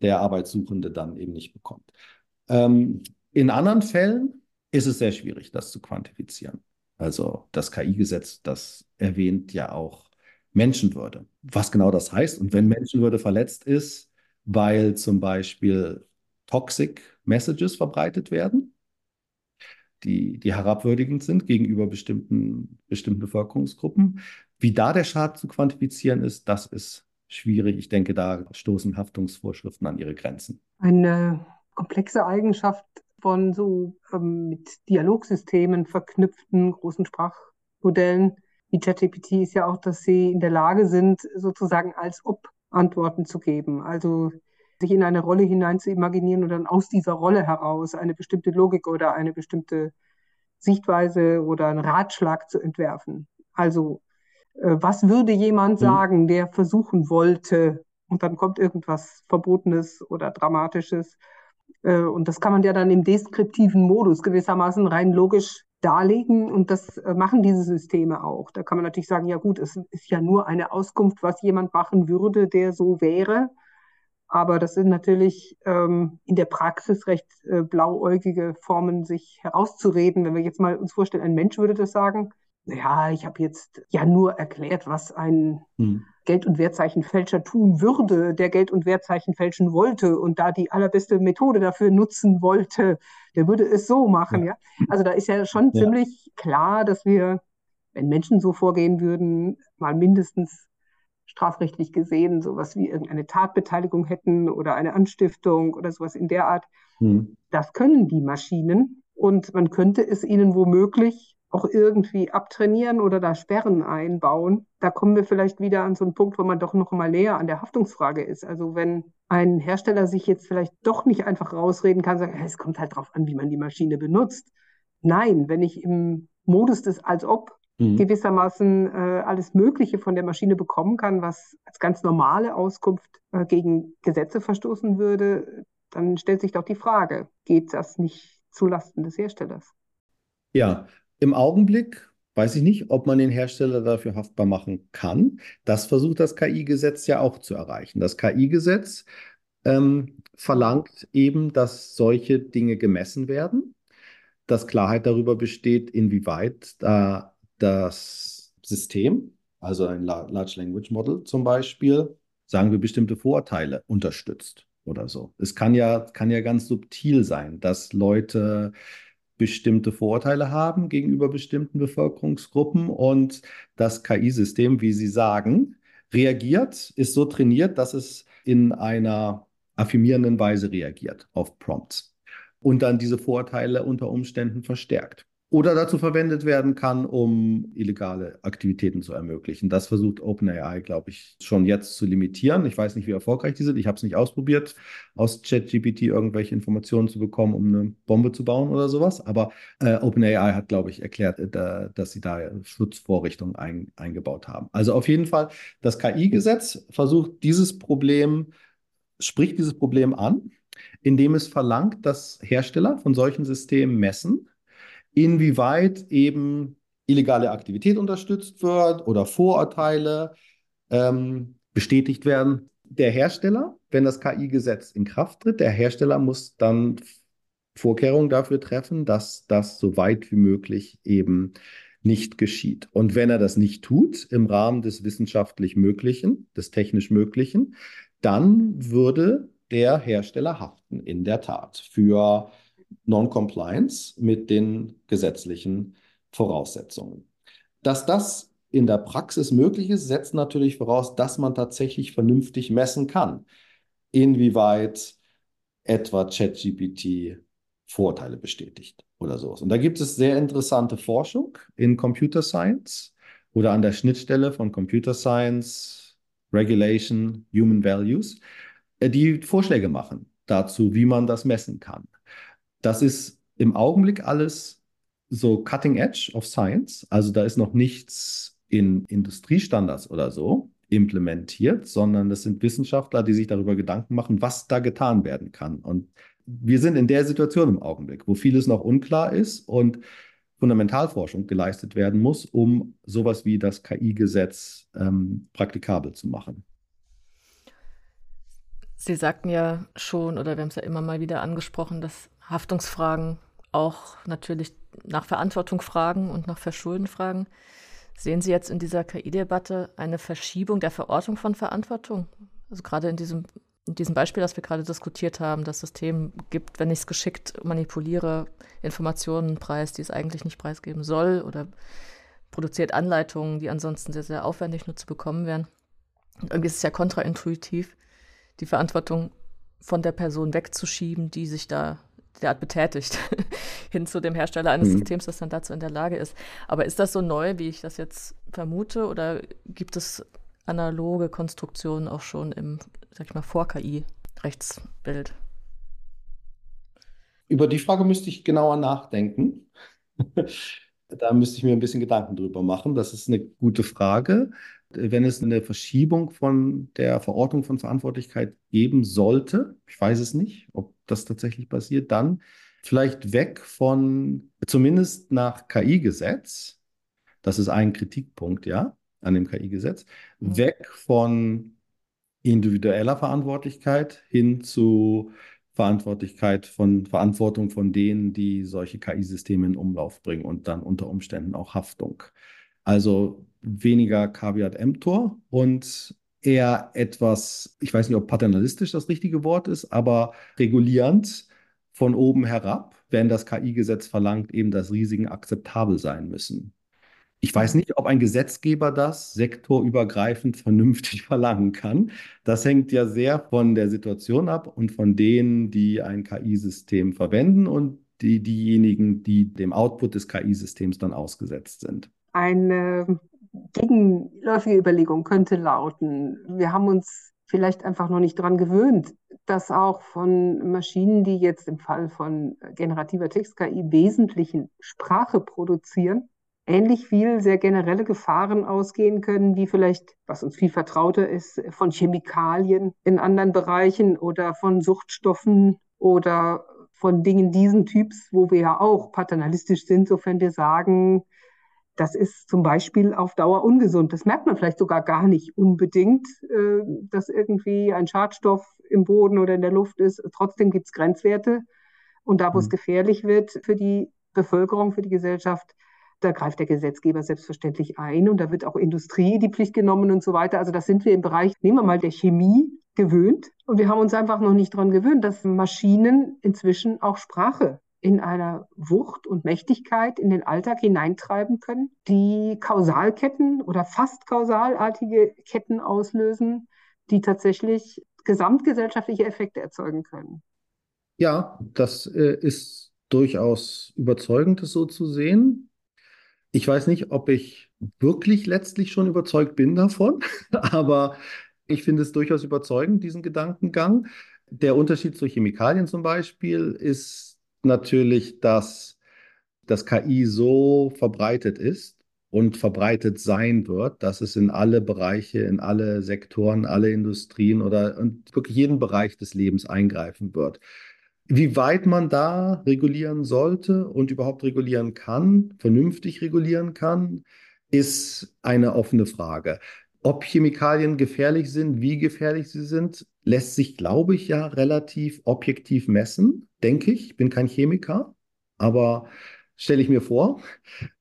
der Arbeitssuchende dann eben nicht bekommt. Ähm, in anderen Fällen ist es sehr schwierig, das zu quantifizieren. Also das KI-Gesetz, das erwähnt ja auch Menschenwürde. Was genau das heißt und wenn Menschenwürde verletzt ist, weil zum Beispiel Toxic Messages verbreitet werden, die, die herabwürdigend sind gegenüber bestimmten, bestimmten Bevölkerungsgruppen. Wie da der Schaden zu quantifizieren ist, das ist schwierig. Ich denke, da stoßen Haftungsvorschriften an ihre Grenzen. Eine komplexe Eigenschaft von so ähm, mit Dialogsystemen verknüpften großen Sprachmodellen wie ChatGPT ist ja auch, dass sie in der Lage sind, sozusagen als ob Antworten zu geben. Also sich in eine Rolle hinein zu imaginieren und dann aus dieser Rolle heraus eine bestimmte Logik oder eine bestimmte Sichtweise oder einen Ratschlag zu entwerfen. Also äh, was würde jemand mhm. sagen, der versuchen wollte, und dann kommt irgendwas Verbotenes oder Dramatisches. Äh, und das kann man ja dann im deskriptiven Modus gewissermaßen rein logisch darlegen und das äh, machen diese Systeme auch. Da kann man natürlich sagen, ja gut, es ist ja nur eine Auskunft, was jemand machen würde, der so wäre. Aber das sind natürlich ähm, in der Praxis recht äh, blauäugige Formen, sich herauszureden. Wenn wir jetzt mal uns vorstellen, ein Mensch würde das sagen, ja, ich habe jetzt ja nur erklärt, was ein hm. Geld- und Wertzeichenfälscher tun würde, der Geld- und Wertzeichen fälschen wollte und da die allerbeste Methode dafür nutzen wollte, der würde es so machen, ja. ja? Also da ist ja schon ja. ziemlich klar, dass wir, wenn Menschen so vorgehen würden, mal mindestens strafrechtlich gesehen sowas wie irgendeine Tatbeteiligung hätten oder eine Anstiftung oder sowas in der Art. Hm. Das können die Maschinen und man könnte es ihnen womöglich auch irgendwie abtrainieren oder da Sperren einbauen. Da kommen wir vielleicht wieder an so einen Punkt, wo man doch noch mal näher an der Haftungsfrage ist. Also wenn ein Hersteller sich jetzt vielleicht doch nicht einfach rausreden kann, sagen, es kommt halt drauf an, wie man die Maschine benutzt. Nein, wenn ich im Modus des als ob mhm. gewissermaßen äh, alles Mögliche von der Maschine bekommen kann, was als ganz normale Auskunft äh, gegen Gesetze verstoßen würde, dann stellt sich doch die Frage, geht das nicht zulasten des Herstellers? Ja, im Augenblick weiß ich nicht, ob man den Hersteller dafür haftbar machen kann. Das versucht das KI-Gesetz ja auch zu erreichen. Das KI-Gesetz ähm, verlangt eben, dass solche Dinge gemessen werden, dass Klarheit darüber besteht, inwieweit da das System, also ein Large Language Model zum Beispiel, sagen wir bestimmte Vorurteile unterstützt oder so. Es kann ja, kann ja ganz subtil sein, dass Leute bestimmte Vorurteile haben gegenüber bestimmten Bevölkerungsgruppen und das KI-System, wie Sie sagen, reagiert, ist so trainiert, dass es in einer affirmierenden Weise reagiert auf Prompts und dann diese Vorurteile unter Umständen verstärkt oder dazu verwendet werden kann, um illegale Aktivitäten zu ermöglichen. Das versucht OpenAI, glaube ich, schon jetzt zu limitieren. Ich weiß nicht, wie erfolgreich die sind. Ich habe es nicht ausprobiert, aus ChatGPT irgendwelche Informationen zu bekommen, um eine Bombe zu bauen oder sowas. Aber äh, OpenAI hat, glaube ich, erklärt, äh, dass sie da Schutzvorrichtungen ein, eingebaut haben. Also auf jeden Fall, das KI-Gesetz versucht dieses Problem, spricht dieses Problem an, indem es verlangt, dass Hersteller von solchen Systemen messen, inwieweit eben illegale Aktivität unterstützt wird oder Vorurteile ähm, bestätigt werden. Der Hersteller, wenn das KI-Gesetz in Kraft tritt, der Hersteller muss dann Vorkehrungen dafür treffen, dass das so weit wie möglich eben nicht geschieht. Und wenn er das nicht tut im Rahmen des wissenschaftlich Möglichen, des technisch Möglichen, dann würde der Hersteller haften, in der Tat, für Non-Compliance mit den gesetzlichen Voraussetzungen. Dass das in der Praxis möglich ist, setzt natürlich voraus, dass man tatsächlich vernünftig messen kann, inwieweit etwa ChatGPT Vorteile bestätigt oder sowas. Und da gibt es sehr interessante Forschung in Computer Science oder an der Schnittstelle von Computer Science, Regulation, Human Values, äh, die Vorschläge machen dazu, wie man das messen kann. Das ist im Augenblick alles so Cutting Edge of Science. Also da ist noch nichts in Industriestandards oder so implementiert, sondern das sind Wissenschaftler, die sich darüber Gedanken machen, was da getan werden kann. Und wir sind in der Situation im Augenblick, wo vieles noch unklar ist und Fundamentalforschung geleistet werden muss, um sowas wie das KI-Gesetz ähm, praktikabel zu machen. Sie sagten ja schon, oder wir haben es ja immer mal wieder angesprochen, dass Haftungsfragen auch natürlich nach Verantwortung fragen und nach Verschulden fragen. Sehen Sie jetzt in dieser KI-Debatte eine Verschiebung der Verortung von Verantwortung? Also gerade in diesem, in diesem Beispiel, das wir gerade diskutiert haben, das System gibt, wenn ich es geschickt manipuliere, Informationen preis, die es eigentlich nicht preisgeben soll oder produziert Anleitungen, die ansonsten sehr, sehr aufwendig nur zu bekommen wären. Und irgendwie ist es ja kontraintuitiv, die Verantwortung von der Person wegzuschieben, die sich da derart betätigt. hin zu dem Hersteller eines mhm. Systems, das dann dazu in der Lage ist. Aber ist das so neu, wie ich das jetzt vermute, oder gibt es analoge Konstruktionen auch schon im, sag ich mal, Vor-KI-Rechtsbild? Über die Frage müsste ich genauer nachdenken. da müsste ich mir ein bisschen Gedanken drüber machen. Das ist eine gute Frage. Wenn es eine Verschiebung von der Verordnung von Verantwortlichkeit geben sollte, ich weiß es nicht, ob das tatsächlich passiert, dann vielleicht weg von, zumindest nach KI-Gesetz, das ist ein Kritikpunkt, ja, an dem KI-Gesetz, mhm. weg von individueller Verantwortlichkeit hin zu Verantwortlichkeit von Verantwortung von denen, die solche KI-Systeme in Umlauf bringen und dann unter Umständen auch Haftung. Also weniger Caveat emptor und eher etwas, ich weiß nicht, ob paternalistisch das richtige Wort ist, aber regulierend von oben herab, wenn das KI-Gesetz verlangt, eben, dass Risiken akzeptabel sein müssen. Ich weiß nicht, ob ein Gesetzgeber das sektorübergreifend vernünftig verlangen kann. Das hängt ja sehr von der Situation ab und von denen, die ein KI-System verwenden und die, diejenigen, die dem Output des KI-Systems dann ausgesetzt sind. Eine gegenläufige Überlegung könnte lauten, wir haben uns vielleicht einfach noch nicht daran gewöhnt, dass auch von Maschinen, die jetzt im Fall von generativer Text-KI wesentlichen Sprache produzieren, ähnlich viel sehr generelle Gefahren ausgehen können, wie vielleicht, was uns viel vertrauter ist, von Chemikalien in anderen Bereichen oder von Suchtstoffen oder von Dingen diesen Typs, wo wir ja auch paternalistisch sind, sofern wir sagen, das ist zum Beispiel auf Dauer ungesund. Das merkt man vielleicht sogar gar nicht unbedingt, äh, dass irgendwie ein Schadstoff im Boden oder in der Luft ist. Trotzdem gibt es Grenzwerte. Und da, wo mhm. es gefährlich wird für die Bevölkerung, für die Gesellschaft, da greift der Gesetzgeber selbstverständlich ein und da wird auch Industrie in die Pflicht genommen und so weiter. Also das sind wir im Bereich, nehmen wir mal der Chemie gewöhnt. Und wir haben uns einfach noch nicht daran gewöhnt, dass Maschinen inzwischen auch Sprache in einer Wucht und Mächtigkeit in den Alltag hineintreiben können, die Kausalketten oder fast kausalartige Ketten auslösen, die tatsächlich gesamtgesellschaftliche Effekte erzeugen können. Ja, das äh, ist durchaus überzeugend, das so zu sehen. Ich weiß nicht, ob ich wirklich letztlich schon überzeugt bin davon, aber ich finde es durchaus überzeugend, diesen Gedankengang. Der Unterschied zu Chemikalien zum Beispiel ist natürlich, dass das KI so verbreitet ist und verbreitet sein wird, dass es in alle Bereiche, in alle Sektoren, alle Industrien oder in wirklich jeden Bereich des Lebens eingreifen wird. Wie weit man da regulieren sollte und überhaupt regulieren kann, vernünftig regulieren kann, ist eine offene Frage. Ob Chemikalien gefährlich sind, wie gefährlich sie sind, lässt sich, glaube ich, ja relativ objektiv messen, denke ich. Ich bin kein Chemiker, aber stelle ich mir vor,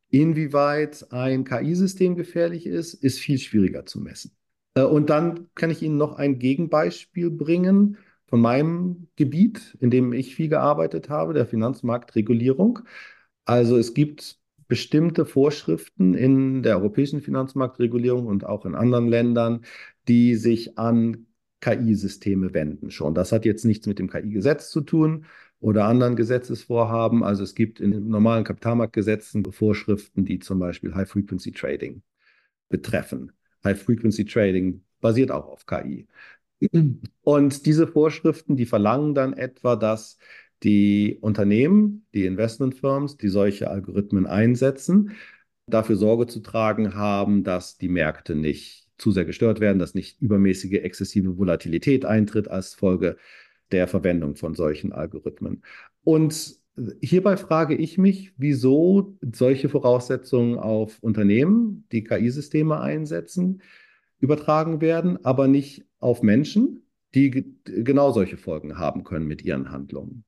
inwieweit ein KI-System gefährlich ist, ist viel schwieriger zu messen. Äh, und dann kann ich Ihnen noch ein Gegenbeispiel bringen von meinem Gebiet, in dem ich viel gearbeitet habe, der Finanzmarktregulierung. Also es gibt bestimmte Vorschriften in der europäischen Finanzmarktregulierung und auch in anderen Ländern, die sich an KI-Systeme wenden schon. Das hat jetzt nichts mit dem KI-Gesetz zu tun oder anderen Gesetzesvorhaben. Also es gibt in den normalen Kapitalmarktgesetzen Vorschriften, die zum Beispiel High-Frequency Trading betreffen. High-Frequency Trading basiert auch auf KI. Und diese Vorschriften, die verlangen dann etwa, dass die Unternehmen, die Investmentfirms, die solche Algorithmen einsetzen, dafür Sorge zu tragen haben, dass die Märkte nicht zu sehr gestört werden, dass nicht übermäßige exzessive Volatilität eintritt als Folge der Verwendung von solchen Algorithmen. Und hierbei frage ich mich, wieso solche Voraussetzungen auf Unternehmen, die KI-Systeme einsetzen, übertragen werden, aber nicht auf Menschen, die genau solche Folgen haben können mit ihren Handlungen.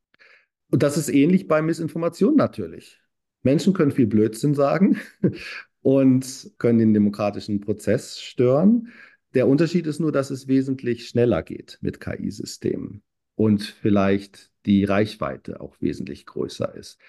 Und das ist ähnlich bei Missinformation natürlich. Menschen können viel Blödsinn sagen und können den demokratischen Prozess stören. Der Unterschied ist nur, dass es wesentlich schneller geht mit KI-Systemen und vielleicht die Reichweite auch wesentlich größer ist.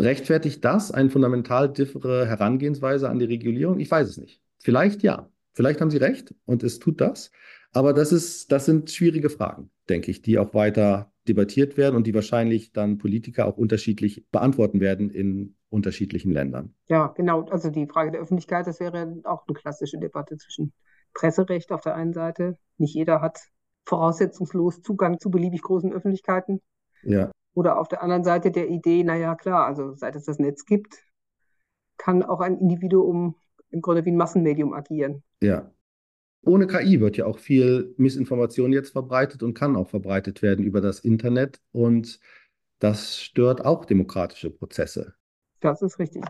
Rechtfertigt das eine fundamental differe Herangehensweise an die Regulierung? Ich weiß es nicht. Vielleicht ja. Vielleicht haben Sie recht und es tut das. Aber das ist, das sind schwierige Fragen, denke ich, die auch weiter debattiert werden und die wahrscheinlich dann Politiker auch unterschiedlich beantworten werden in unterschiedlichen Ländern. Ja, genau. Also die Frage der Öffentlichkeit, das wäre auch eine klassische Debatte zwischen Presserecht auf der einen Seite. Nicht jeder hat voraussetzungslos Zugang zu beliebig großen Öffentlichkeiten. Ja. Oder auf der anderen Seite der Idee, naja, klar, also seit es das Netz gibt, kann auch ein Individuum im Grunde wie ein Massenmedium agieren. Ja. Ohne KI wird ja auch viel Missinformation jetzt verbreitet und kann auch verbreitet werden über das Internet. Und das stört auch demokratische Prozesse. Das ist richtig.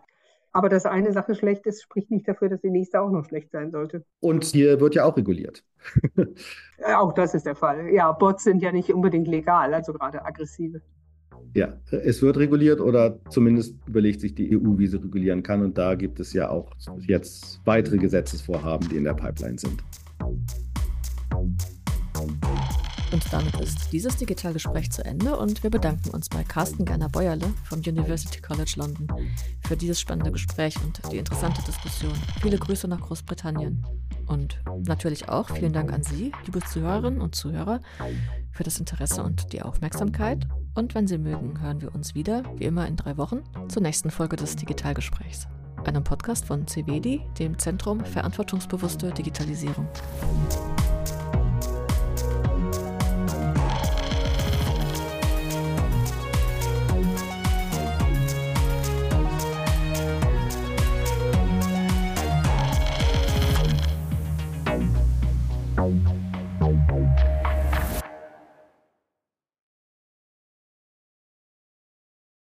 Aber dass eine Sache schlecht ist, spricht nicht dafür, dass die nächste auch noch schlecht sein sollte. Und hier wird ja auch reguliert. auch das ist der Fall. Ja, Bots sind ja nicht unbedingt legal, also gerade aggressive. Ja, es wird reguliert oder zumindest überlegt sich die EU, wie sie regulieren kann. Und da gibt es ja auch jetzt weitere Gesetzesvorhaben, die in der Pipeline sind. Und damit ist dieses Digitalgespräch zu Ende und wir bedanken uns bei Carsten Gerner-Beuerle vom University College London für dieses spannende Gespräch und die interessante Diskussion. Viele Grüße nach Großbritannien. Und natürlich auch vielen Dank an Sie, liebe Zuhörerinnen und Zuhörer, für das Interesse und die Aufmerksamkeit. Und wenn Sie mögen, hören wir uns wieder, wie immer in drei Wochen, zur nächsten Folge des Digitalgesprächs, einem Podcast von CVD, dem Zentrum Verantwortungsbewusste Digitalisierung.